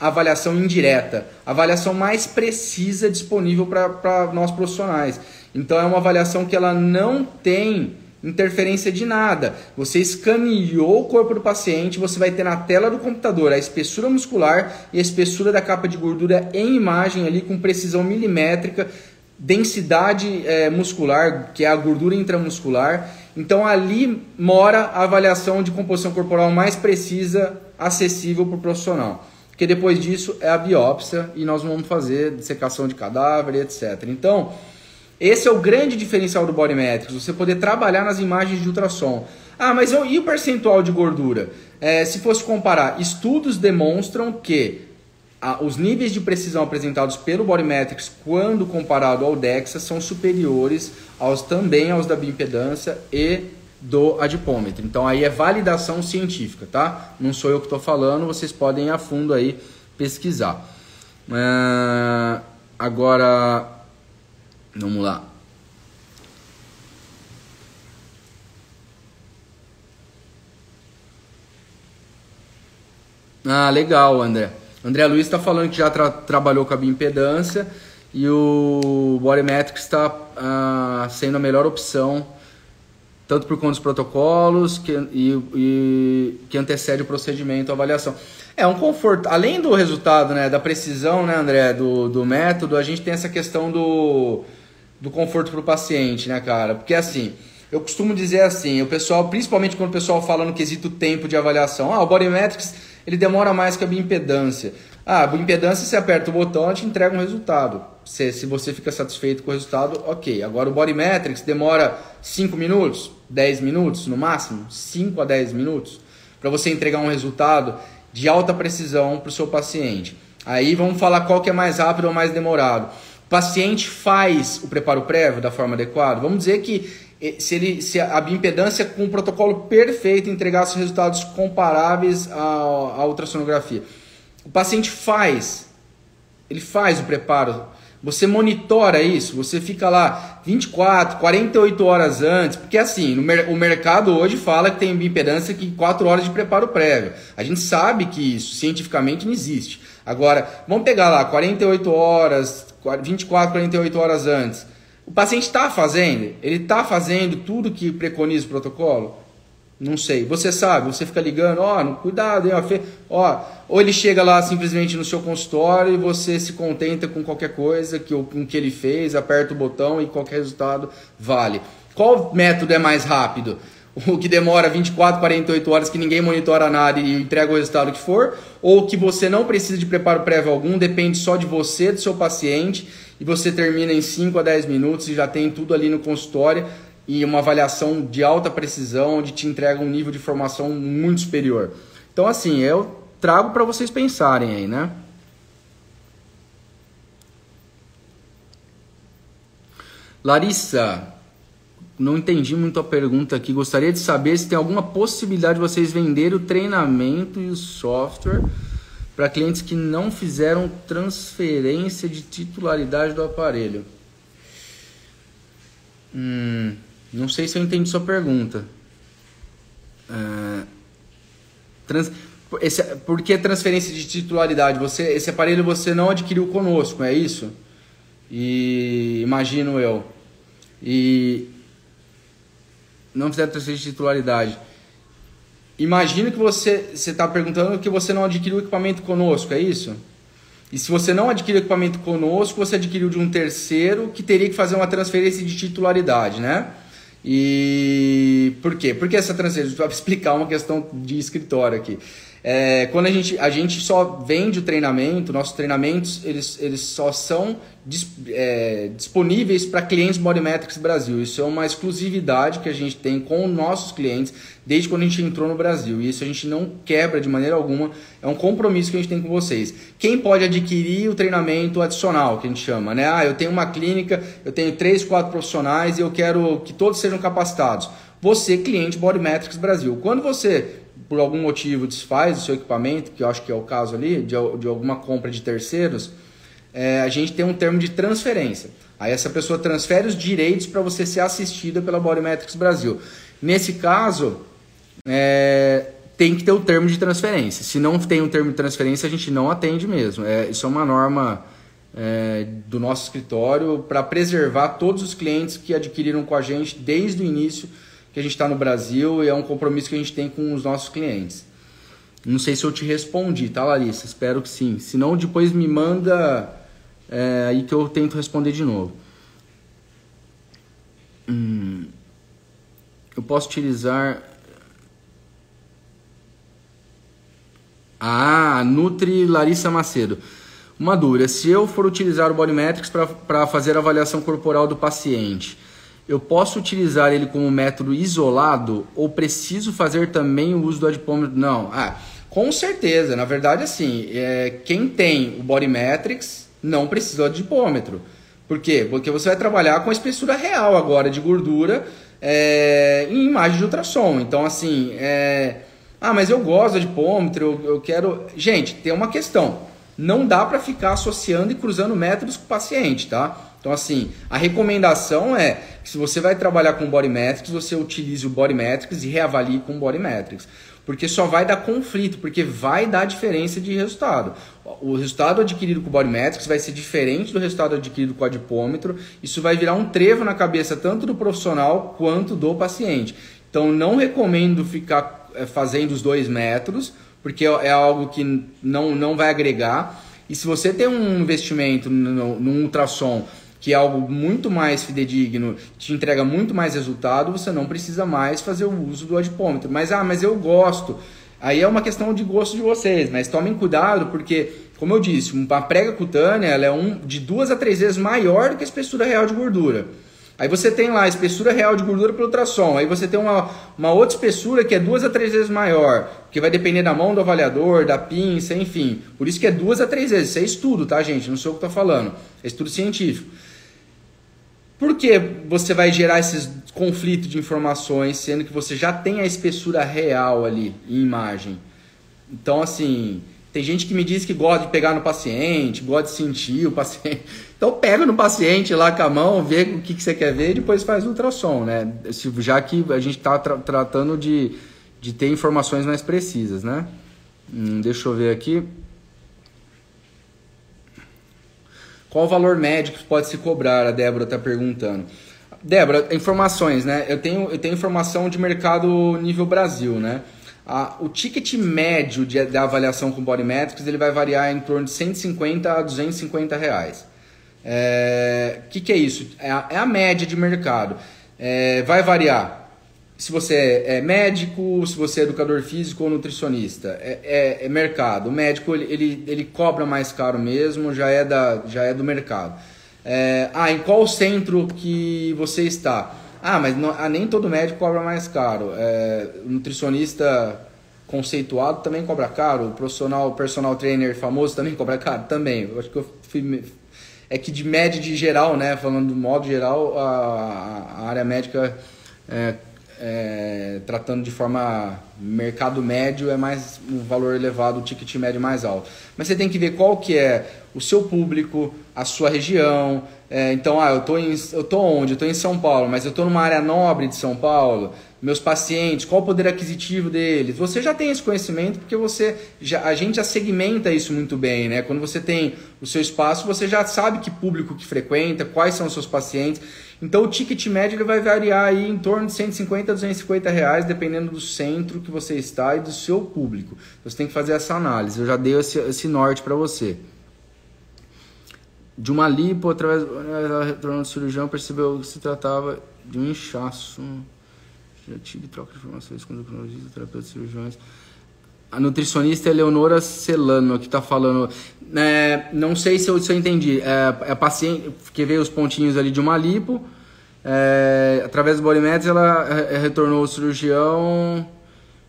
Speaker 2: avaliação indireta, avaliação mais precisa disponível para nós profissionais. Então, é uma avaliação que ela não tem interferência de nada. Você escaneou o corpo do paciente, você vai ter na tela do computador a espessura muscular e a espessura da capa de gordura em imagem ali com precisão milimétrica, densidade é, muscular, que é a gordura intramuscular. Então ali mora a avaliação de composição corporal mais precisa, acessível para o profissional. Porque depois disso é a biópsia e nós vamos fazer dissecação de cadáver, etc. Então, esse é o grande diferencial do Body Metrics, você poder trabalhar nas imagens de ultrassom. Ah, mas e o percentual de gordura? É, se fosse comparar, estudos demonstram que os níveis de precisão apresentados pelo Body Metrics quando comparado ao DEXA são superiores aos também aos da bioimpedância e do adipômetro. Então aí é validação científica, tá? Não sou eu que estou falando, vocês podem ir a fundo aí pesquisar. Uh, agora Vamos lá. Ah, legal, André. André Luiz está falando que já tra trabalhou com a bioimpedância e o Bodymetrics está ah, sendo a melhor opção, tanto por conta dos protocolos que, e, e, que antecede o procedimento, a avaliação. É um conforto. Além do resultado, né, da precisão, né, André, do, do método, a gente tem essa questão do do conforto para o paciente, né, cara? Porque assim, eu costumo dizer assim, o pessoal, principalmente quando o pessoal fala no quesito tempo de avaliação, ah, o Bodymetrics ele demora mais que a bioimpedância. Ah, a bioimpedância você aperta o botão, ela te entrega um resultado. Se, se você fica satisfeito com o resultado, ok. Agora o Bodymetrics demora 5 minutos, 10 minutos no máximo, 5 a 10 minutos, para você entregar um resultado de alta precisão para o seu paciente. Aí vamos falar qual que é mais rápido ou mais demorado paciente faz o preparo prévio da forma adequada, vamos dizer que se, ele, se a bioimpedância com um protocolo perfeito entregasse resultados comparáveis à, à ultrassonografia. O paciente faz, ele faz o preparo, você monitora isso, você fica lá 24, 48 horas antes, porque assim, o mercado hoje fala que tem bioimpedância que 4 horas de preparo prévio. A gente sabe que isso cientificamente não existe. Agora, vamos pegar lá 48 horas, 24, 48 horas antes. O paciente está fazendo? Ele está fazendo tudo que preconiza o protocolo? Não sei. Você sabe, você fica ligando, ó, oh, cuidado, hein, ó, ou ele chega lá simplesmente no seu consultório e você se contenta com qualquer coisa que, com que ele fez, aperta o botão e qualquer resultado vale. Qual método é mais rápido? o que demora 24, 48 horas, que ninguém monitora nada e entrega o resultado que for, ou que você não precisa de preparo prévio algum, depende só de você, do seu paciente, e você termina em 5 a 10 minutos e já tem tudo ali no consultório e uma avaliação de alta precisão, onde te entrega um nível de formação muito superior. Então, assim, eu trago para vocês pensarem aí, né? Larissa, não entendi muito a pergunta aqui. Gostaria de saber se tem alguma possibilidade de vocês venderem o treinamento e o software para clientes que não fizeram transferência de titularidade do aparelho. Hum, não sei se eu entendi sua pergunta. Uh, trans, esse, por que transferência de titularidade? Você, esse aparelho você não adquiriu conosco, é isso? E imagino eu. E não fizeram transferência de titularidade. Imagino que você está perguntando que você não adquiriu equipamento conosco, é isso? E se você não adquiriu equipamento conosco, você adquiriu de um terceiro que teria que fazer uma transferência de titularidade, né? E por quê? Porque essa transferência, vou explicar uma questão de escritório aqui. É, quando a gente, a gente só vende o treinamento, nossos treinamentos eles, eles só são é, disponíveis para clientes Bodymetrics Brasil. Isso é uma exclusividade que a gente tem com nossos clientes desde quando a gente entrou no Brasil. E isso a gente não quebra de maneira alguma, é um compromisso que a gente tem com vocês. Quem pode adquirir o treinamento adicional, que a gente chama, né? Ah, eu tenho uma clínica, eu tenho três, quatro profissionais e eu quero que todos sejam capacitados. Você, cliente Bodymetrics Brasil. Quando você por algum motivo desfaz o seu equipamento, que eu acho que é o caso ali, de, de alguma compra de terceiros, é, a gente tem um termo de transferência. Aí essa pessoa transfere os direitos para você ser assistida pela Bodymetrics Brasil. Nesse caso, é, tem que ter o termo de transferência. Se não tem um termo de transferência, a gente não atende mesmo. É, isso é uma norma é, do nosso escritório para preservar todos os clientes que adquiriram com a gente desde o início que a gente está no Brasil e é um compromisso que a gente tem com os nossos clientes. Não sei se eu te respondi, tá, Larissa? Espero que sim. Se não, depois me manda é, aí que eu tento responder de novo. Hum, eu posso utilizar. Ah, Nutri Larissa Macedo. Uma dúvida: se eu for utilizar o Bodymetrics para fazer a avaliação corporal do paciente, eu posso utilizar ele como método isolado ou preciso fazer também o uso do adipômetro? Não. Ah, com certeza. Na verdade, assim, é, quem tem o Bodymetrics não precisa do adipômetro. Por quê? Porque você vai trabalhar com a espessura real agora de gordura é, em imagem de ultrassom. Então, assim, é, ah, mas eu gosto do adipômetro, eu, eu quero. Gente, tem uma questão. Não dá para ficar associando e cruzando métodos com o paciente, tá? Então, assim, a recomendação é que se você vai trabalhar com Body Metrics, você utilize o Body Metrics e reavalie com o Body Metrics. Porque só vai dar conflito, porque vai dar diferença de resultado. O resultado adquirido com o Body Metrics vai ser diferente do resultado adquirido com o adipômetro. Isso vai virar um trevo na cabeça tanto do profissional quanto do paciente. Então, não recomendo ficar eh, fazendo os dois métodos, porque é algo que não, não vai agregar. E se você tem um investimento no, no ultrassom que é algo muito mais fidedigno, te entrega muito mais resultado, você não precisa mais fazer o uso do adipômetro. Mas, ah, mas eu gosto. Aí é uma questão de gosto de vocês, mas tomem cuidado porque, como eu disse, uma prega cutânea ela é um, de duas a três vezes maior do que a espessura real de gordura. Aí você tem lá a espessura real de gordura pelo ultrassom. Aí você tem uma, uma outra espessura que é duas a três vezes maior, que vai depender da mão do avaliador, da pinça, enfim. Por isso que é duas a três vezes. Isso é estudo, tá, gente? Não sou o que estou falando. É estudo científico. Por que você vai gerar esses conflitos de informações, sendo que você já tem a espessura real ali em imagem? Então, assim, tem gente que me diz que gosta de pegar no paciente, gosta de sentir o paciente. Então, pega no paciente lá com a mão, vê o que, que você quer ver e depois faz ultrassom, né? Já que a gente está tra tratando de, de ter informações mais precisas, né? Hum, deixa eu ver aqui. Qual o valor médio que pode se cobrar? A Débora está perguntando. Débora, informações, né? Eu tenho, eu tenho informação de mercado nível Brasil, né? O ticket médio de, da avaliação com Bodymetrics ele vai variar em torno de 150 a 250 reais. O é, que, que é isso? É a, é a média de mercado. É, vai variar se você é médico, se você é educador físico ou nutricionista. É, é, é mercado. O médico ele, ele, ele, cobra mais caro mesmo, já é, da, já é do mercado. É, ah, em qual centro que você está? Ah, mas não, ah, nem todo médico cobra mais caro. É, nutricionista conceituado também cobra caro. O profissional, personal trainer famoso também cobra caro? Também. Eu acho que eu fui, é que de média de geral, né? Falando do modo geral, a, a área médica é, é, tratando de forma mercado médio é mais um valor elevado, o ticket médio mais alto. Mas você tem que ver qual que é o seu público, a sua região. É, então, ah, eu tô em, eu tô onde? Eu tô em São Paulo, mas eu tô numa área nobre de São Paulo. Meus pacientes, qual o poder aquisitivo deles? Você já tem esse conhecimento porque você já, a gente já segmenta isso muito bem, né? Quando você tem o seu espaço, você já sabe que público que frequenta, quais são os seus pacientes. Então o ticket médio ele vai variar aí em torno de 150 a 250 reais, dependendo do centro que você está e do seu público. Você tem que fazer essa análise. Eu já dei esse, esse norte para você. de uma lipo através retornou do cirurgião percebeu que se tratava de um inchaço. Já tive troca de informações com o endocrinologista, terapeuta de cirurgiões. A nutricionista Eleonora Celano que está falando. É, não sei se eu, se eu entendi. É, é paciente que veio os pontinhos ali de uma lipo. É, através do Bolimetrics ela retornou ao cirurgião.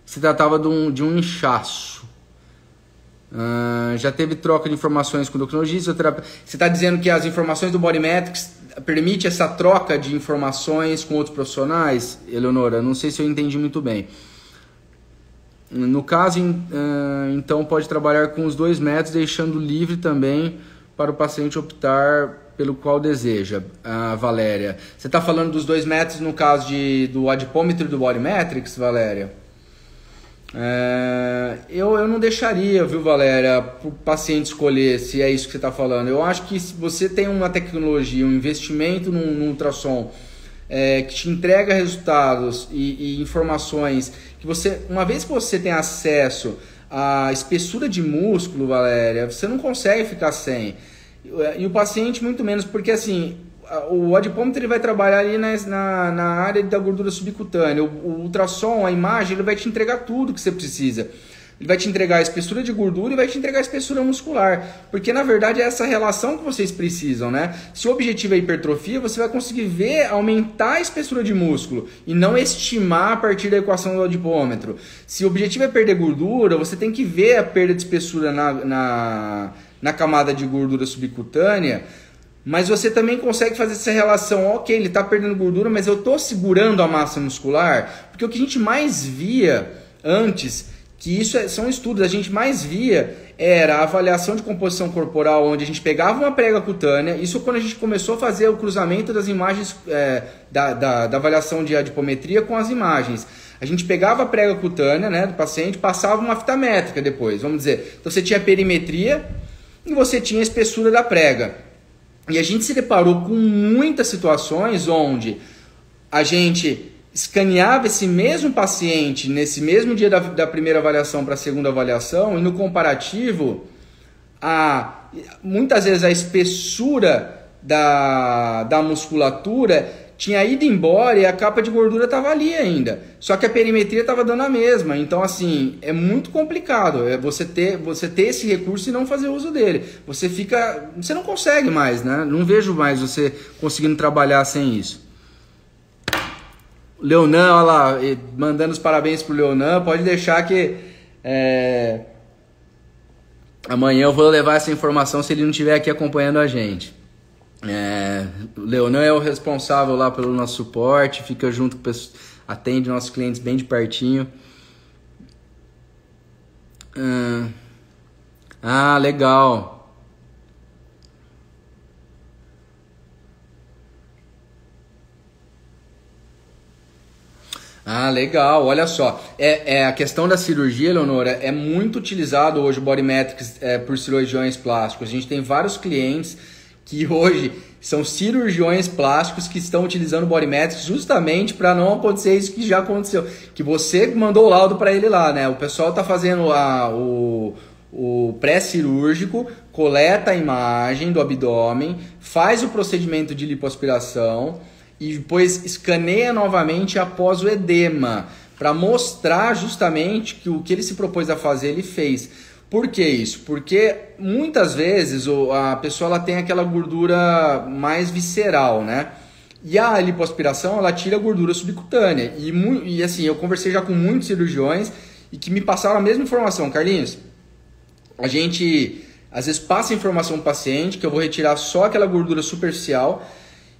Speaker 2: Se tratava de um, de um inchaço. Uh, já teve troca de informações com o endocrinologista. Você está dizendo que as informações do Bodymetrics permite essa troca de informações com outros profissionais, Eleonora? Não sei se eu entendi muito bem. No caso, uh, então, pode trabalhar com os dois métodos, deixando livre também para o paciente optar pelo qual deseja, uh, Valéria. Você está falando dos dois métodos no caso de, do adipômetro e do Bodymetrics, Valéria? É, eu, eu não deixaria, viu, Valéria, para o paciente escolher se é isso que você está falando. Eu acho que se você tem uma tecnologia, um investimento num, num ultrassom é, que te entrega resultados e, e, informações que você, uma vez que você tem acesso à espessura de músculo, Valéria, você não consegue ficar sem. E o paciente muito menos, porque assim, o adipômetro ele vai trabalhar ali na, na, na, área da gordura subcutânea. O, o, ultrassom, a imagem, ele vai te entregar tudo que você precisa. Ele vai te entregar a espessura de gordura e vai te entregar a espessura muscular. Porque na verdade é essa relação que vocês precisam, né? Se o objetivo é hipertrofia, você vai conseguir ver aumentar a espessura de músculo e não estimar a partir da equação do adipômetro. Se o objetivo é perder gordura, você tem que ver a perda de espessura na, na, na camada de gordura subcutânea mas você também consegue fazer essa relação, ok, ele está perdendo gordura, mas eu estou segurando a massa muscular, porque o que a gente mais via antes, que isso é, são estudos, a gente mais via era a avaliação de composição corporal, onde a gente pegava uma prega cutânea, isso quando a gente começou a fazer o cruzamento das imagens é, da, da, da avaliação de adipometria com as imagens. A gente pegava a prega cutânea né, do paciente, passava uma fita métrica depois, vamos dizer. Então você tinha perimetria e você tinha a espessura da prega. E a gente se deparou com muitas situações onde a gente escaneava esse mesmo paciente nesse mesmo dia da, da primeira avaliação para a segunda avaliação e no comparativo, a, muitas vezes a espessura da, da musculatura tinha ido embora e a capa de gordura estava ali ainda. Só que a perimetria estava dando a mesma. Então, assim, é muito complicado é você ter, você ter esse recurso e não fazer uso dele. Você fica. Você não consegue mais, né? Não vejo mais você conseguindo trabalhar sem isso. Leonan, olha lá, mandando os parabéns pro Leonan. Pode deixar que. É... Amanhã eu vou levar essa informação se ele não estiver aqui acompanhando a gente. É, Leonan é o responsável lá pelo nosso suporte, fica junto atende nossos clientes bem de pertinho. Ah legal. Ah, legal. Olha só, é, é a questão da cirurgia, Leonora, é muito utilizado hoje o body metrics é, por cirurgiões plásticos. A gente tem vários clientes que hoje são cirurgiões plásticos que estão utilizando body metrics justamente para não acontecer isso que já aconteceu, que você mandou o laudo para ele lá, né? O pessoal está fazendo a, o, o pré-cirúrgico, coleta a imagem do abdômen, faz o procedimento de lipoaspiração e depois escaneia novamente após o edema, para mostrar justamente que o que ele se propôs a fazer ele fez. Por que isso? Porque muitas vezes a pessoa ela tem aquela gordura mais visceral, né? E a lipoaspiração ela tira a gordura subcutânea. E, e assim, eu conversei já com muitos cirurgiões e que me passaram a mesma informação. Carlinhos, a gente às vezes passa informação para o paciente que eu vou retirar só aquela gordura superficial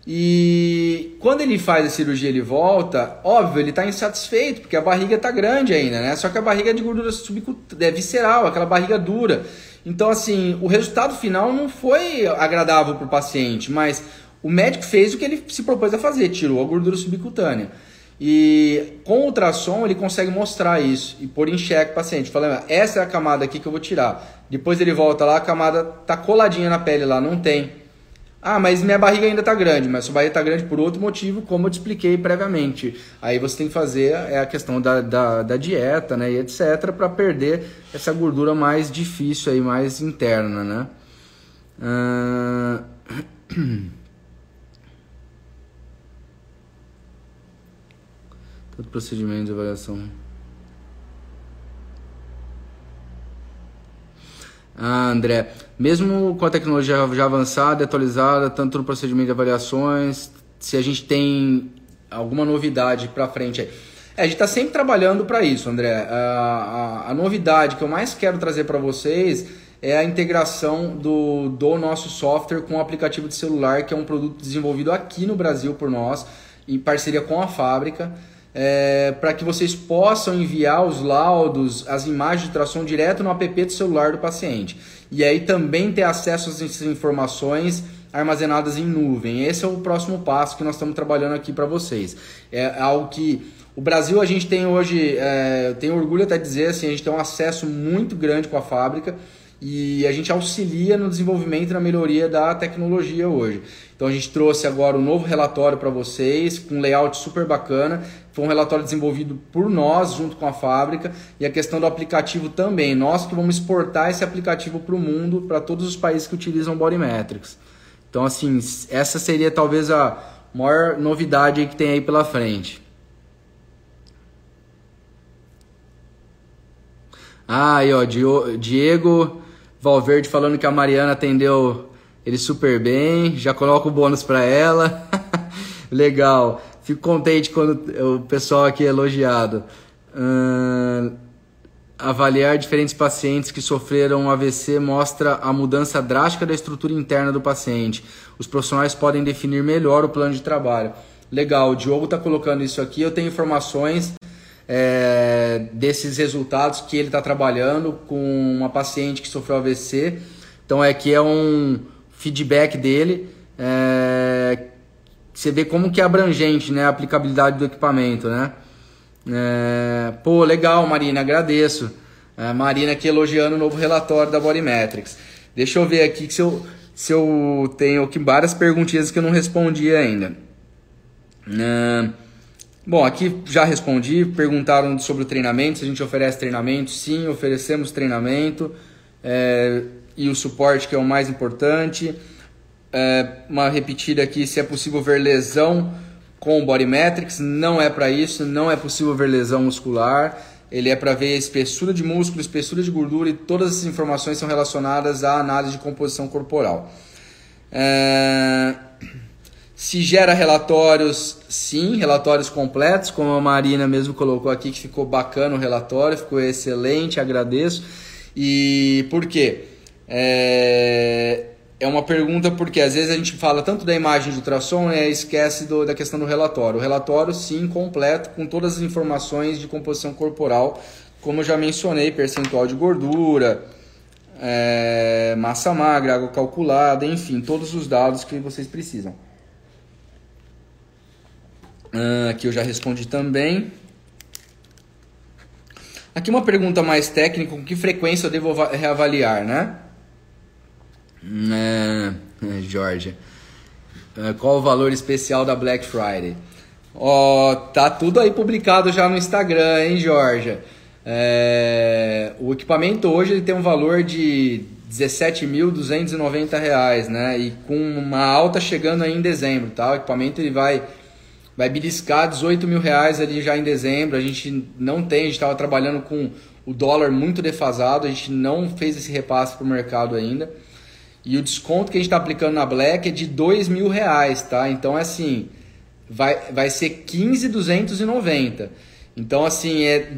Speaker 2: e quando ele faz a cirurgia, ele volta, óbvio, ele está insatisfeito, porque a barriga está grande ainda, né? Só que a barriga é de gordura subcutânea, é visceral, aquela barriga dura. Então, assim, o resultado final não foi agradável para o paciente, mas o médico fez o que ele se propôs a fazer, tirou a gordura subcutânea. E com o ultrassom ele consegue mostrar isso e pôr em xeque o paciente, falando, essa é a camada aqui que eu vou tirar. Depois ele volta lá, a camada tá coladinha na pele lá, não tem. Ah, mas minha barriga ainda está grande, mas sua barriga está grande por outro motivo, como eu te expliquei previamente. Aí você tem que fazer é a questão da, da, da dieta, né, e etc, para perder essa gordura mais difícil aí, mais interna, né? Uh... Todo procedimento de avaliação. Ah, André, mesmo com a tecnologia já avançada e atualizada, tanto no procedimento de avaliações, se a gente tem alguma novidade para frente aí. É, a gente está sempre trabalhando para isso, André. A, a, a, novidade que eu mais quero trazer para vocês é a integração do, do nosso software com o aplicativo de celular, que é um produto desenvolvido aqui no Brasil por nós, em parceria com a fábrica é, para que vocês possam enviar os laudos, as imagens de tração direto no app do celular do paciente. E aí também ter acesso essas informações armazenadas em nuvem. Esse é o próximo passo que nós estamos trabalhando aqui para vocês. É algo que o Brasil a gente tem hoje, é, eu tenho orgulho até de dizer assim, a gente tem um acesso muito grande com a fábrica e a gente auxilia no desenvolvimento e na melhoria da tecnologia hoje. Então a gente trouxe agora um novo relatório para vocês, com um layout super bacana. Foi um relatório desenvolvido por nós, junto com a fábrica, e a questão do aplicativo também. Nós que vamos exportar esse aplicativo para o mundo, para todos os países que utilizam Bodymetrics. Então, assim, essa seria talvez a maior novidade que tem aí pela frente. Ah, aí ó, Diego Valverde falando que a Mariana atendeu ele super bem, já coloco o bônus para ela. Legal. Fico contente quando o pessoal aqui é elogiado. Uh, avaliar diferentes pacientes que sofreram AVC mostra a mudança drástica da estrutura interna do paciente. Os profissionais podem definir melhor o plano de trabalho. Legal, o Diogo está colocando isso aqui. Eu tenho informações é, desses resultados que ele está trabalhando com uma paciente que sofreu AVC. Então é que é um feedback dele. É, você vê como que é abrangente né, a aplicabilidade do equipamento, né? É, pô, legal, Marina, agradeço. É, Marina aqui elogiando o novo relatório da Bodymetrics. Deixa eu ver aqui se eu, se eu tenho aqui várias perguntinhas que eu não respondi ainda. É, Bom, aqui já respondi. Perguntaram sobre o treinamento, se a gente oferece treinamento. Sim, oferecemos treinamento é, e o suporte, que é o mais importante. É, uma repetida aqui: se é possível ver lesão com o Bodymetrics. Não é para isso, não é possível ver lesão muscular. Ele é para ver espessura de músculo, espessura de gordura e todas essas informações são relacionadas à análise de composição corporal. É... Se gera relatórios, sim, relatórios completos, como a Marina mesmo colocou aqui, que ficou bacana o relatório, ficou excelente, agradeço. E por quê? É, é uma pergunta porque às vezes a gente fala tanto da imagem de ultrassom e né, esquece do, da questão do relatório. O relatório, sim, completo, com todas as informações de composição corporal, como eu já mencionei, percentual de gordura, é, massa magra, água calculada, enfim, todos os dados que vocês precisam. Uh, aqui eu já respondi também. Aqui uma pergunta mais técnica: com que frequência eu devo reavaliar, né? É, é, Georgia. É, qual o valor especial da Black Friday? Ó, oh, tá tudo aí publicado já no Instagram, hein, Georgia? É, o equipamento hoje ele tem um valor de R$17.290, né? E com uma alta chegando aí em dezembro, tá? O equipamento ele vai vai beliscar 18 mil reais ali já em dezembro. A gente não tem, a gente estava trabalhando com o dólar muito defasado, a gente não fez esse repasse para o mercado ainda. E o desconto que a gente está aplicando na Black é de 2 mil reais, tá? Então é assim, vai, vai ser 15,290. Então assim, é,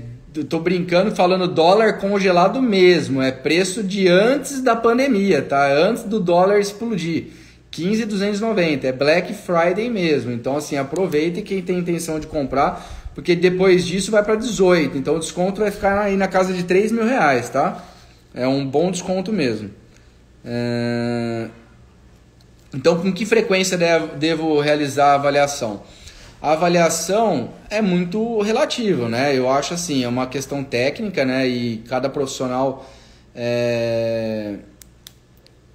Speaker 2: tô brincando falando dólar congelado mesmo, é preço de antes da pandemia, tá? Antes do dólar explodir. 15,290, é Black Friday mesmo. Então assim, aproveite quem tem intenção de comprar, porque depois disso vai para 18. Então o desconto vai ficar aí na casa de 3 mil reais, tá? É um bom desconto mesmo. É... Então, com que frequência devo realizar a avaliação? A avaliação é muito relativa, né? Eu acho assim, é uma questão técnica, né? E cada profissional é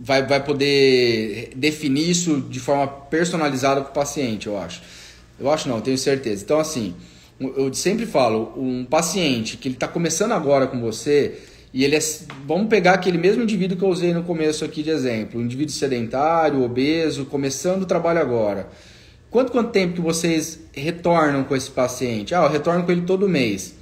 Speaker 2: vai, vai poder definir isso de forma personalizada com o paciente, eu acho. Eu acho não, eu tenho certeza. Então, assim, eu sempre falo, um paciente que ele está começando agora com você e ele é, vamos pegar aquele mesmo indivíduo que eu usei no começo aqui de exemplo, um indivíduo sedentário, obeso, começando o trabalho agora. Quanto quanto tempo que vocês retornam com esse paciente? Ah, eu retorno com ele todo mês.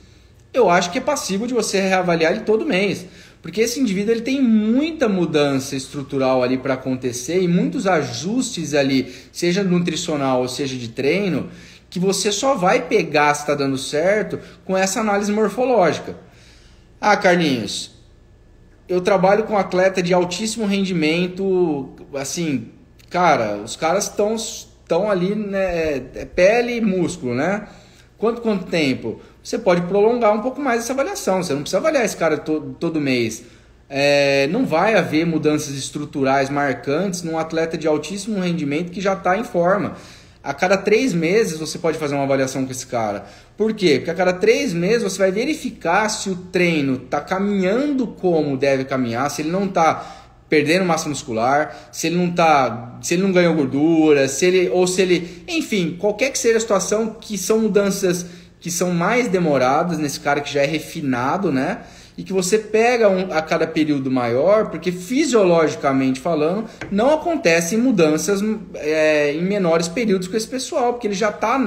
Speaker 2: Eu acho que é passível de você reavaliar ele todo mês. Porque esse indivíduo ele tem muita mudança estrutural ali para acontecer e muitos ajustes ali, seja nutricional ou seja de treino, que você só vai pegar se está dando certo com essa análise morfológica. Ah, Carlinhos, eu trabalho com atleta de altíssimo rendimento, assim, cara, os caras estão estão ali, né, é pele e músculo, né? Quanto quanto tempo? Você pode prolongar um pouco mais essa avaliação. Você não precisa avaliar esse cara todo, todo mês. É, não vai haver mudanças estruturais marcantes num atleta de altíssimo rendimento que já está em forma. A cada três meses você pode fazer uma avaliação com esse cara. Por quê? Porque a cada três meses você vai verificar se o treino está caminhando como deve caminhar, se ele não está perdendo massa muscular, se ele não tá, se ele não ganhou gordura, se ele ou se ele, enfim, qualquer que seja a situação que são mudanças que são mais demoradas nesse cara que já é refinado, né? E que você pega um, a cada período maior, porque fisiologicamente falando, não acontecem mudanças é, em menores períodos com esse pessoal, porque ele já tá,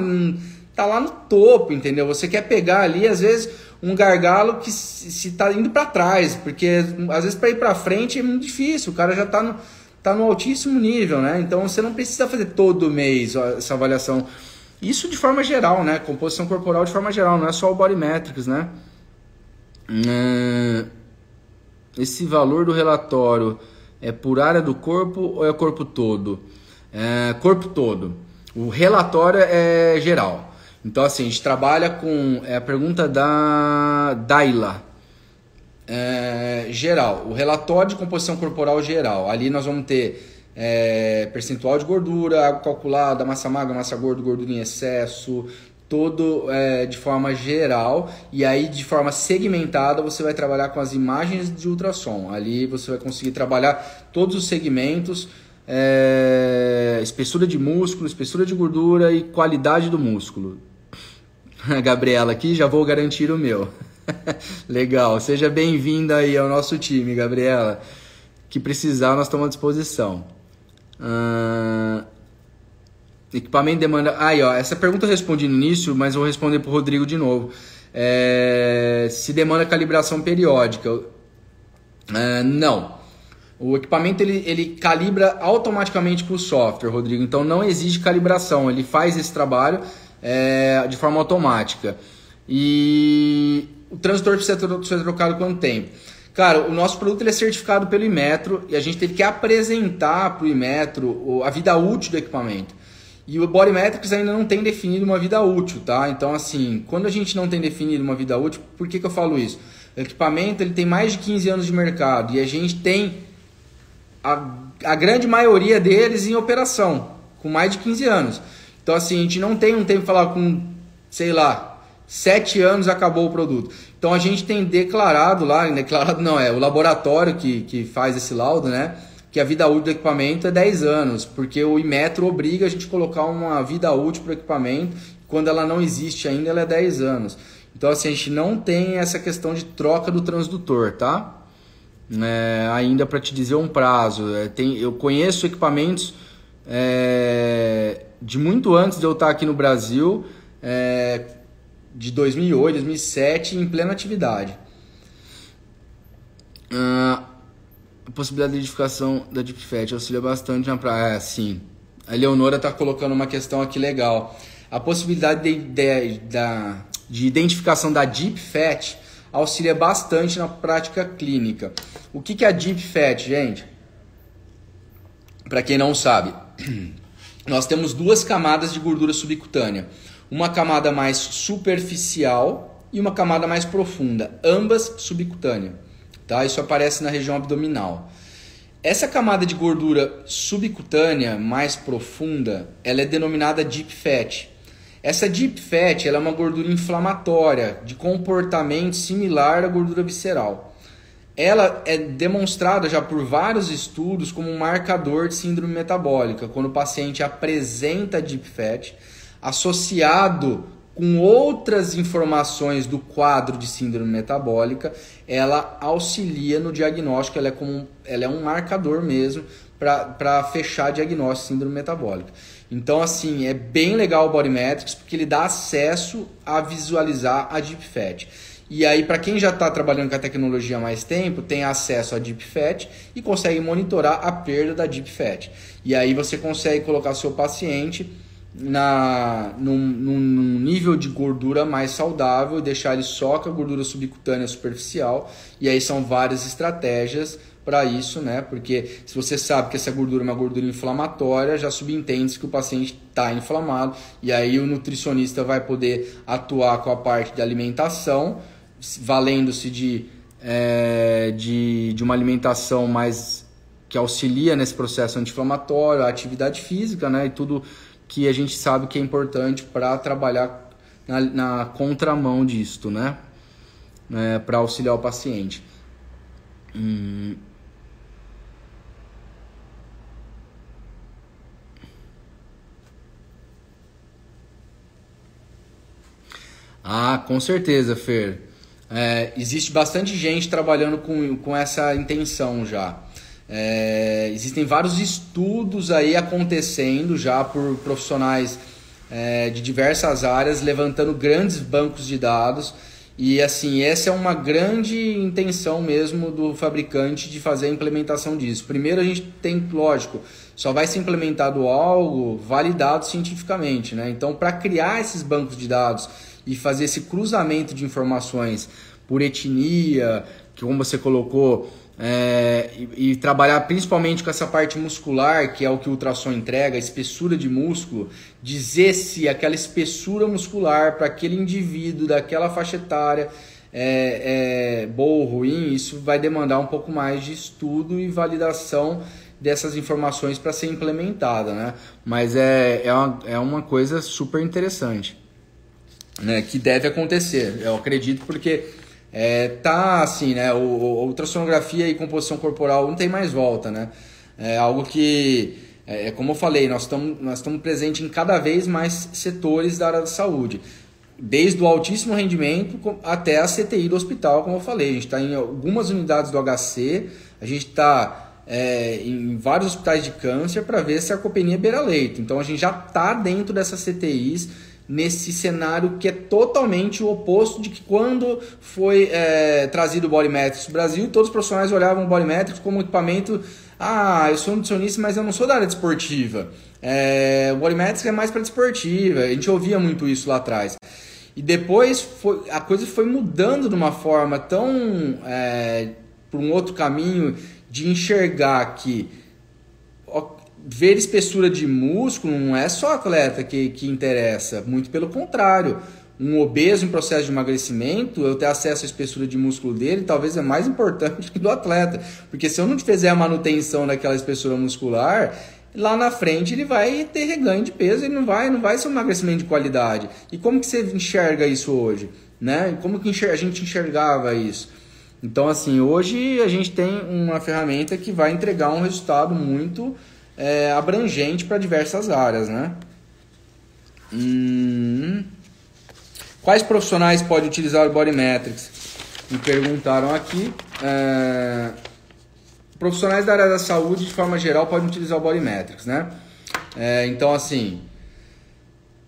Speaker 2: tá lá no topo, entendeu? Você quer pegar ali, às vezes, um gargalo que se está indo para trás, porque às vezes para ir para frente é muito difícil, o cara já está no, tá no altíssimo nível, né? Então você não precisa fazer todo mês essa avaliação. Isso de forma geral, né? Composição corporal de forma geral, não é só o body metrics, né? Hum, esse valor do relatório é por área do corpo ou é corpo todo? É corpo todo. O relatório é geral. Então, assim, a gente trabalha com é a pergunta da Daila. É, geral, o relatório de composição corporal geral. Ali nós vamos ter é, percentual de gordura, água calculada, massa magra, massa gorda, gordura em excesso, todo é, de forma geral. E aí, de forma segmentada, você vai trabalhar com as imagens de ultrassom. Ali você vai conseguir trabalhar todos os segmentos. É, espessura de músculo, espessura de gordura e qualidade do músculo. Gabriela aqui, já vou garantir o meu. Legal, seja bem-vinda aí ao nosso time, Gabriela. Que precisar, nós estamos à disposição. Uh... Equipamento demanda. Aí, ó, essa pergunta eu respondi no início, mas vou responder para o Rodrigo de novo. É... Se demanda calibração periódica? Uh, não. O equipamento ele, ele calibra automaticamente com o software, Rodrigo. Então não exige calibração. Ele faz esse trabalho é, de forma automática. E o transdutor precisa ser trocado quanto tempo? Cara, o nosso produto ele é certificado pelo Imetro e a gente teve que apresentar para o Imetro a vida útil do equipamento. E o Bodymetrics ainda não tem definido uma vida útil, tá? Então, assim, quando a gente não tem definido uma vida útil, por que, que eu falo isso? O equipamento ele tem mais de 15 anos de mercado e a gente tem a, a grande maioria deles em operação, com mais de 15 anos. Então, assim, a gente não tem um tempo de falar com, sei lá, sete anos acabou o produto. Então, a gente tem declarado lá, declarado não, é o laboratório que, que faz esse laudo, né? Que a vida útil do equipamento é 10 anos, porque o Imetro obriga a gente colocar uma vida útil para o equipamento, quando ela não existe ainda, ela é 10 anos. Então, assim, a gente não tem essa questão de troca do transdutor, tá? É, ainda para te dizer um prazo. É, tem, eu conheço equipamentos é, de muito antes de eu estar aqui no Brasil, é, de 2008, 2007, em plena atividade. Ah, a possibilidade de identificação da Deep Fat auxilia bastante na praia. Sim. A Leonora está colocando uma questão aqui legal. A possibilidade de, de, de, de identificação da Deep Fat auxilia bastante na prática clínica. O que, que é a Deep Fat, gente? Para quem não sabe, nós temos duas camadas de gordura subcutânea. Uma camada mais superficial e uma camada mais profunda, ambas subcutânea. Tá? Isso aparece na região abdominal. Essa camada de gordura subcutânea mais profunda, ela é denominada deep fat. Essa deep fat ela é uma gordura inflamatória, de comportamento similar à gordura visceral ela é demonstrada já por vários estudos como um marcador de síndrome metabólica, quando o paciente apresenta deep fat associado com outras informações do quadro de síndrome metabólica, ela auxilia no diagnóstico, ela é, como, ela é um marcador mesmo para fechar diagnóstico de síndrome metabólica. Então, assim, é bem legal o Body Metrics porque ele dá acesso a visualizar a Deep Fat. E aí, para quem já está trabalhando com a tecnologia há mais tempo, tem acesso a Deep Fat e consegue monitorar a perda da Deep Fat. E aí você consegue colocar seu paciente na, num, num, nível de gordura mais saudável e deixar ele só com a gordura subcutânea superficial. E aí são várias estratégias para isso, né? Porque se você sabe que essa gordura é uma gordura inflamatória, já subentende-se que o paciente está inflamado e aí o nutricionista vai poder atuar com a parte de alimentação, valendo-se de, é, de, de uma alimentação mais que auxilia nesse processo anti-inflamatório, a atividade física, né? E tudo que a gente sabe que é importante para trabalhar na, na, contramão disto, né? É, para auxiliar o paciente. Hum. Ah, com certeza, Fer. É, existe bastante gente trabalhando com, com essa intenção já. É, existem vários estudos aí acontecendo já por profissionais é, de diversas áreas, levantando grandes bancos de dados. E assim, essa é uma grande intenção mesmo do fabricante de fazer a implementação disso. Primeiro a gente tem, lógico, só vai ser implementado algo validado cientificamente, né? Então, para criar esses bancos de dados e fazer esse cruzamento de informações por etnia, que como você colocou, é, e, e, trabalhar principalmente com essa parte muscular, que é o que o ultrassom entrega, espessura de músculo, dizer se aquela espessura muscular para aquele indivíduo daquela faixa etária é, é boa ou ruim, isso vai demandar um pouco mais de estudo e validação dessas informações para ser implementada, né? Mas é, é, uma, é uma coisa super interessante, né? Que deve acontecer, eu acredito, porque é, tá assim, né? O, o, ultrassonografia e composição corporal não tem mais volta, né? É algo que, é, é como eu falei, nós estamos nós estamos presentes em cada vez mais setores da área da saúde. Desde o altíssimo rendimento até a CTI do hospital, como eu falei. A gente está em algumas unidades do HC, a gente está é, em vários hospitais de câncer para ver sarcopenia beira-leito. Então a gente já está dentro dessas CTIs nesse cenário que é totalmente o oposto de que quando foi é, trazido o Bodymetrics no Brasil, todos os profissionais olhavam o Bodymetrics como equipamento ah, eu sou nutricionista, mas eu não sou da área desportiva. É, o Bodymetrics é mais para desportiva. A gente ouvia muito isso lá atrás. E depois foi, a coisa foi mudando de uma forma tão é, para um outro caminho de enxergar que ver espessura de músculo não é só atleta que, que interessa, muito pelo contrário. Um obeso em processo de emagrecimento, eu ter acesso à espessura de músculo dele, talvez é mais importante que do atleta. Porque se eu não fizer a manutenção daquela espessura muscular, lá na frente ele vai ter reganho de peso, ele não vai, não vai ser um emagrecimento de qualidade. E como que você enxerga isso hoje? Né? Como que a gente enxergava isso? Então, assim, hoje a gente tem uma ferramenta que vai entregar um resultado muito é, abrangente para diversas áreas, né? Hum. Quais profissionais podem utilizar o Body Metrics? Me perguntaram aqui. É... Profissionais da área da saúde, de forma geral, podem utilizar o Body Metrics, né? É, então, assim,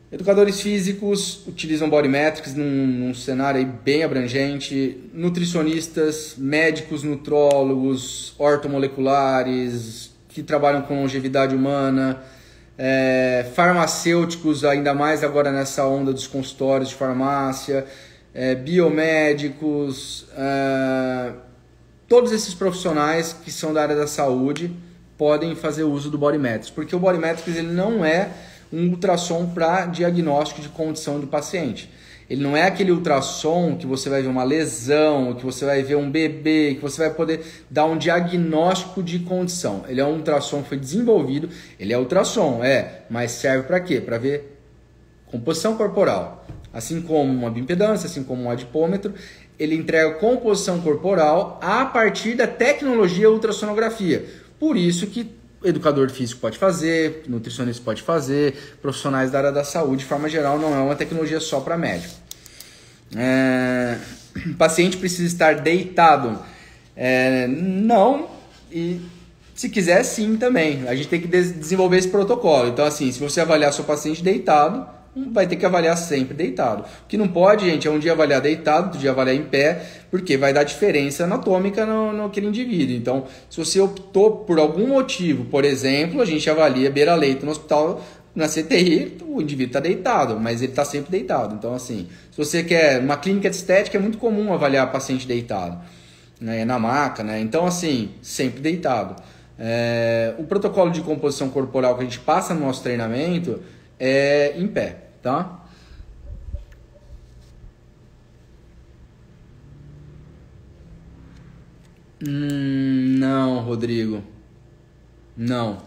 Speaker 2: educadores físicos utilizam Body Metrics num, num cenário bem abrangente. Nutricionistas, médicos, nutrólogos, ortomoleculares, que trabalham com longevidade humana, é, farmacêuticos, ainda mais agora nessa onda dos consultórios de farmácia, é, biomédicos, é, todos esses profissionais que são da área da saúde podem fazer uso do Body Metrics, porque o Body Metrics ele não é um ultrassom para diagnóstico de condição do paciente. Ele não é aquele ultrassom que você vai ver uma lesão, que você vai ver um bebê, que você vai poder dar um diagnóstico de condição. Ele é um ultrassom que foi desenvolvido, ele é ultrassom, é, mas serve para quê? Para ver composição corporal. Assim como uma bioimpedância, assim como um adipômetro, ele entrega composição corporal a partir da tecnologia ultrassonografia. Por isso que educador físico pode fazer, nutricionista pode fazer, profissionais da área da saúde, de forma geral, não é uma tecnologia só para médico. É, paciente precisa estar deitado? É, não, e se quiser, sim também. A gente tem que desenvolver esse protocolo. Então, assim, se você avaliar seu paciente deitado, vai ter que avaliar sempre deitado. O que não pode, gente, é um dia avaliar deitado, outro dia avaliar em pé, porque vai dar diferença anatômica no, no aquele indivíduo. Então, se você optou por algum motivo, por exemplo, a gente avalia beira-leito no hospital, na CTI, o indivíduo está deitado, mas ele está sempre deitado. Então, assim, se você quer uma clínica de estética, é muito comum avaliar paciente deitado, né, na maca, né? Então, assim, sempre deitado. É, o protocolo de composição corporal que a gente passa no nosso treinamento é em pé tá? Hum, não, Rodrigo. Não.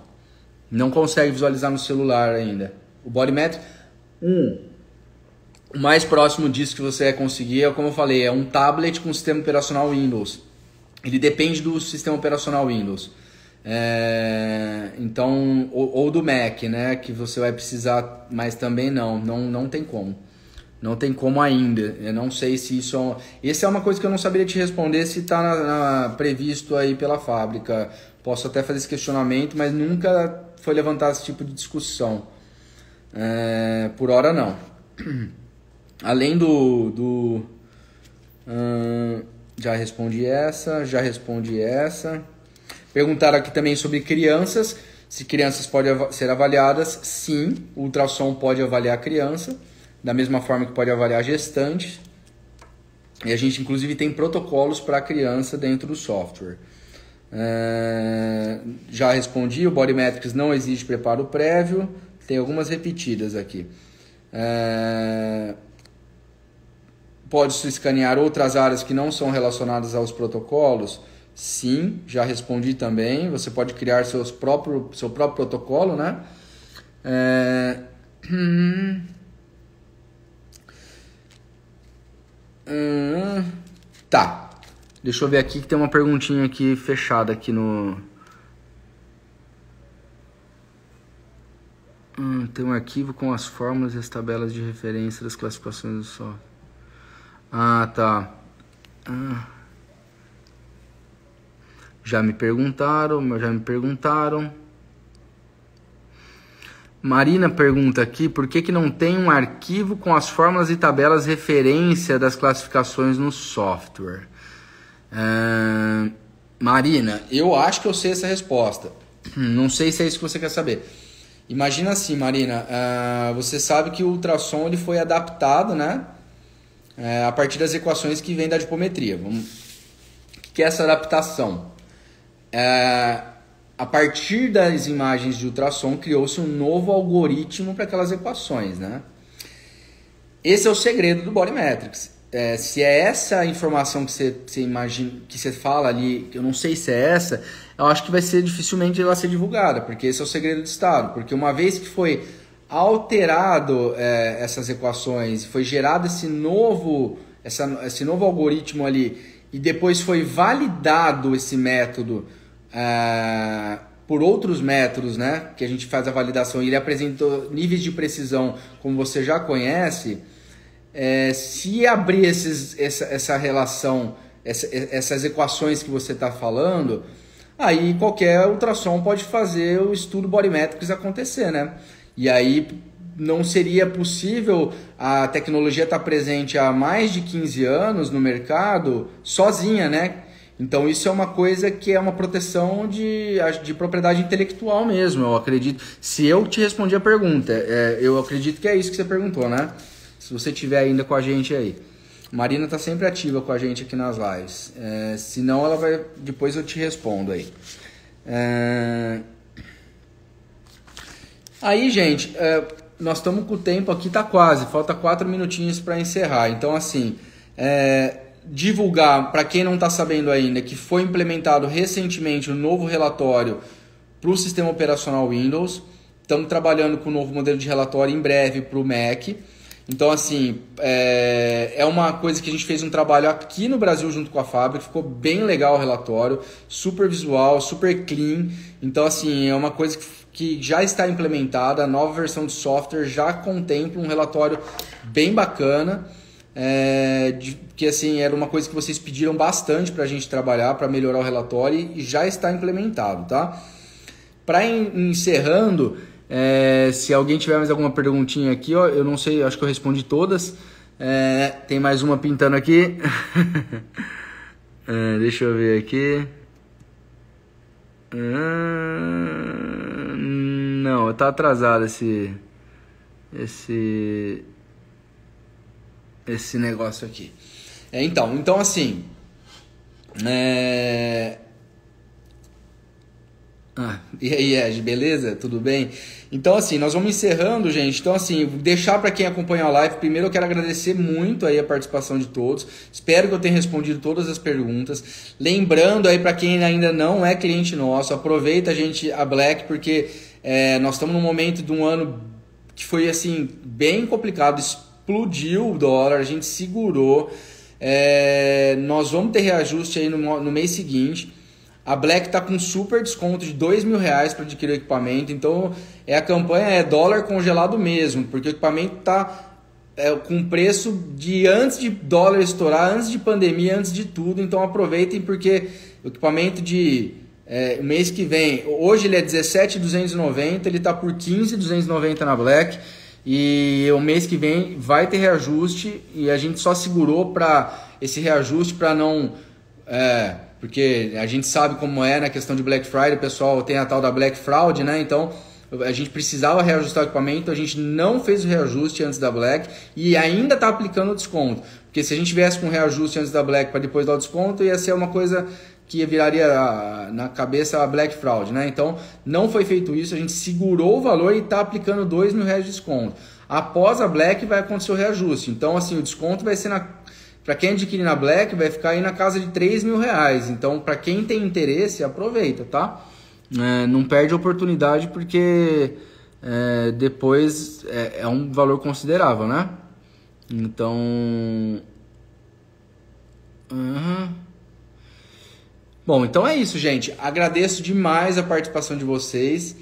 Speaker 2: Não consegue visualizar no celular ainda. O Bodymetric, um, o mais próximo disso que você vai conseguir é, como eu falei, é um tablet com sistema operacional Windows. Ele depende do sistema operacional Windows. É, então, ou, ou, do Mac, né? Que você vai precisar, mas também não, não, não tem como. Não tem como ainda. Eu não sei se isso é. É uma coisa que eu não saberia te responder se está previsto aí pela fábrica. Posso até fazer esse questionamento, mas nunca foi levantado esse tipo de discussão. É, por hora, não. Além do. do hum, já respondi essa, já respondi essa. Perguntaram aqui também sobre crianças. Se crianças podem ser avaliadas, sim, o ultrassom pode avaliar a criança, da mesma forma que pode avaliar gestantes. E a gente, inclusive, tem protocolos para a criança dentro do software. É... já respondi, o Bodymetrics não exige preparo prévio. Tem algumas repetidas aqui. É... Pode-se escanear outras áreas que não são relacionadas aos protocolos? Sim, já respondi também. Você pode criar seus próprio, seu próprio protocolo, né? É... Hum... Tá. Deixa eu ver aqui que tem uma perguntinha aqui fechada aqui no. Hum, tem um arquivo com as fórmulas e as tabelas de referência das classificações do software. Ah, tá. Ah. Já me perguntaram, já me perguntaram. Marina pergunta aqui por que, que não tem um arquivo com as fórmulas e tabelas referência das classificações no software. Uh, Marina, eu acho que eu sei essa resposta. Não sei se é isso que você quer saber. Imagina assim, Marina, uh, você sabe que o ultrassom ele foi adaptado, né? Uh, a partir das equações que vêm da dipometria. Vamos... O que é essa adaptação? É, a partir das imagens de ultrassom, criou-se um novo algoritmo para aquelas equações, né? Esse é o segredo do Bodymetrics. É, se é essa informação que você, imagina, que você fala ali, eu não sei se é essa, eu acho que vai ser dificilmente ela ser divulgada, porque esse é o segredo do Estado. Porque uma vez que foi alterado é, essas equações, foi gerado esse novo, essa, esse novo algoritmo ali, e depois foi validado esse método é, por outros métodos, né, que a gente faz a validação, e ele apresentou níveis de precisão como você já conhece, é, se abrir esses, essa, essa relação, essa, essas equações que você está falando, aí qualquer ultrassom pode fazer o estudo bodymetrics acontecer, né? E aí não seria possível a tecnologia estar tá presente há mais de 15 anos no mercado sozinha, né? Então isso é uma coisa que é uma proteção de, de propriedade intelectual mesmo, eu acredito. Se eu te respondi a pergunta, é, eu acredito que é isso que você perguntou, né? Se você estiver ainda com a gente aí. Marina está sempre ativa com a gente aqui nas lives. É, se não, ela vai. Depois eu te respondo aí. É... Aí, gente, é, nós estamos com o tempo aqui, tá quase. Falta quatro minutinhos para encerrar. Então, assim, é, divulgar, para quem não está sabendo ainda, que foi implementado recentemente um novo relatório para o sistema operacional Windows. Estamos trabalhando com um novo modelo de relatório em breve para o Mac. Então, assim, é, é uma coisa que a gente fez um trabalho aqui no Brasil junto com a fábrica, ficou bem legal o relatório, super visual, super clean. Então, assim, é uma coisa que, que já está implementada, a nova versão de software já contempla um relatório bem bacana. É, de, que assim era uma coisa que vocês pediram bastante para a gente trabalhar para melhorar o relatório e já está implementado, tá? Para encerrando, é, se alguém tiver mais alguma perguntinha aqui, ó, eu não sei, acho que eu respondi todas. É, tem mais uma pintando aqui. é, deixa eu ver aqui. Ah, não, tá atrasado esse esse esse negócio aqui. É, então, então assim, é, ah, e aí, Ed, beleza? Tudo bem? Então, assim, nós vamos encerrando, gente. Então, assim, deixar para quem acompanha a live, primeiro eu quero agradecer muito aí a participação de todos. Espero que eu tenha respondido todas as perguntas. Lembrando aí para quem ainda não é cliente nosso, aproveita a gente a Black, porque é, nós estamos num momento de um ano que foi, assim, bem complicado. Explodiu o dólar, a gente segurou. É, nós vamos ter reajuste aí no, no mês seguinte. A Black está com super desconto de dois mil reais para adquirir o equipamento. Então é a campanha é dólar congelado mesmo, porque o equipamento está é, com preço de antes de dólar estourar, antes de pandemia, antes de tudo. Então aproveitem porque o equipamento de é, mês que vem, hoje ele é 17,290, ele está por 15,290 na Black. E o mês que vem vai ter reajuste e a gente só segurou para esse reajuste para não é, porque a gente sabe como é na questão de Black Friday, o pessoal tem a tal da Black Fraud, né? Então a gente precisava reajustar o equipamento, a gente não fez o reajuste antes da Black e ainda está aplicando o desconto. Porque se a gente viesse com reajuste antes da Black para depois dar o desconto, ia ser uma coisa que viraria na cabeça a Black Fraud, né? Então não foi feito isso, a gente segurou o valor e está aplicando dois mil reais de desconto. Após a Black vai acontecer o reajuste. Então assim o desconto vai ser na para quem adquirir na Black, vai ficar aí na casa de 3 mil reais. Então, para quem tem interesse, aproveita, tá? É, não perde a oportunidade porque é, depois é, é, um valor considerável, né? Então. Uhum. Bom, então é isso, gente. Agradeço demais a participação de vocês.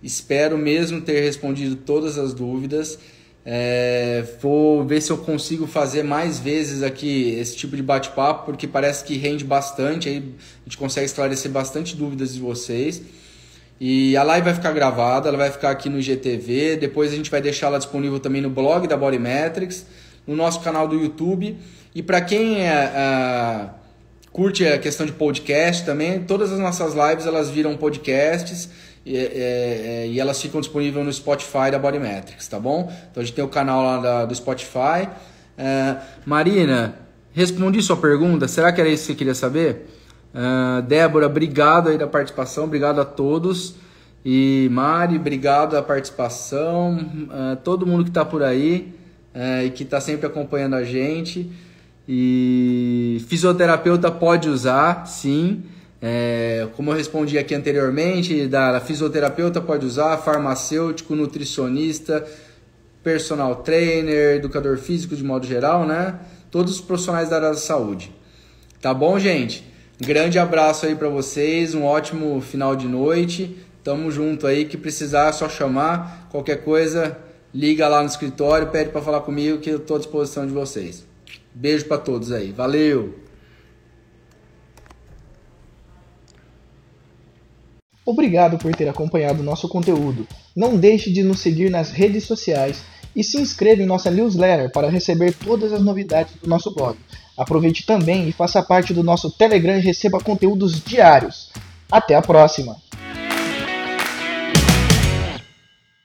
Speaker 2: Espero mesmo ter respondido todas as dúvidas. É, vou ver se eu consigo fazer mais vezes aqui esse tipo de bate-papo, porque parece que rende bastante, aí a gente consegue esclarecer bastante dúvidas de vocês. E a live vai ficar gravada, ela vai ficar aqui no IGTV, depois a gente vai deixar ela disponível também no blog da Bodymetrics, no nosso canal do YouTube. E para quem é, é, curte a questão de podcast também, todas as nossas lives elas viram podcasts e, é, é, e, elas ficam disponíveis no Spotify da Bodymetrics, tá bom? Então a gente tem o canal lá da, do Spotify. É, Marina, respondi sua pergunta. Será que era isso que você queria saber? Uh, Débora, obrigado aí da participação, obrigado a todos. E Mari, obrigado a participação. Uh, todo mundo que está por aí uh, e que está sempre acompanhando a gente. E fisioterapeuta pode usar, sim. É, como eu respondi aqui anteriormente, da fisioterapeuta pode usar, farmacêutico, nutricionista, personal trainer, educador físico de modo geral, né? Todos os profissionais da área da saúde. Tá bom, gente? Grande abraço aí para vocês, um ótimo final de noite. Tamo junto aí, que precisar é só chamar, qualquer coisa, liga lá no escritório, pede para falar comigo que eu tô à disposição de vocês. Beijo para todos aí. Valeu.
Speaker 3: Obrigado por ter acompanhado nosso conteúdo. Não deixe de nos seguir nas redes sociais e se inscreva em nossa newsletter para receber todas as novidades do nosso blog. Aproveite também e faça parte do nosso Telegram e receba conteúdos diários. Até a próxima!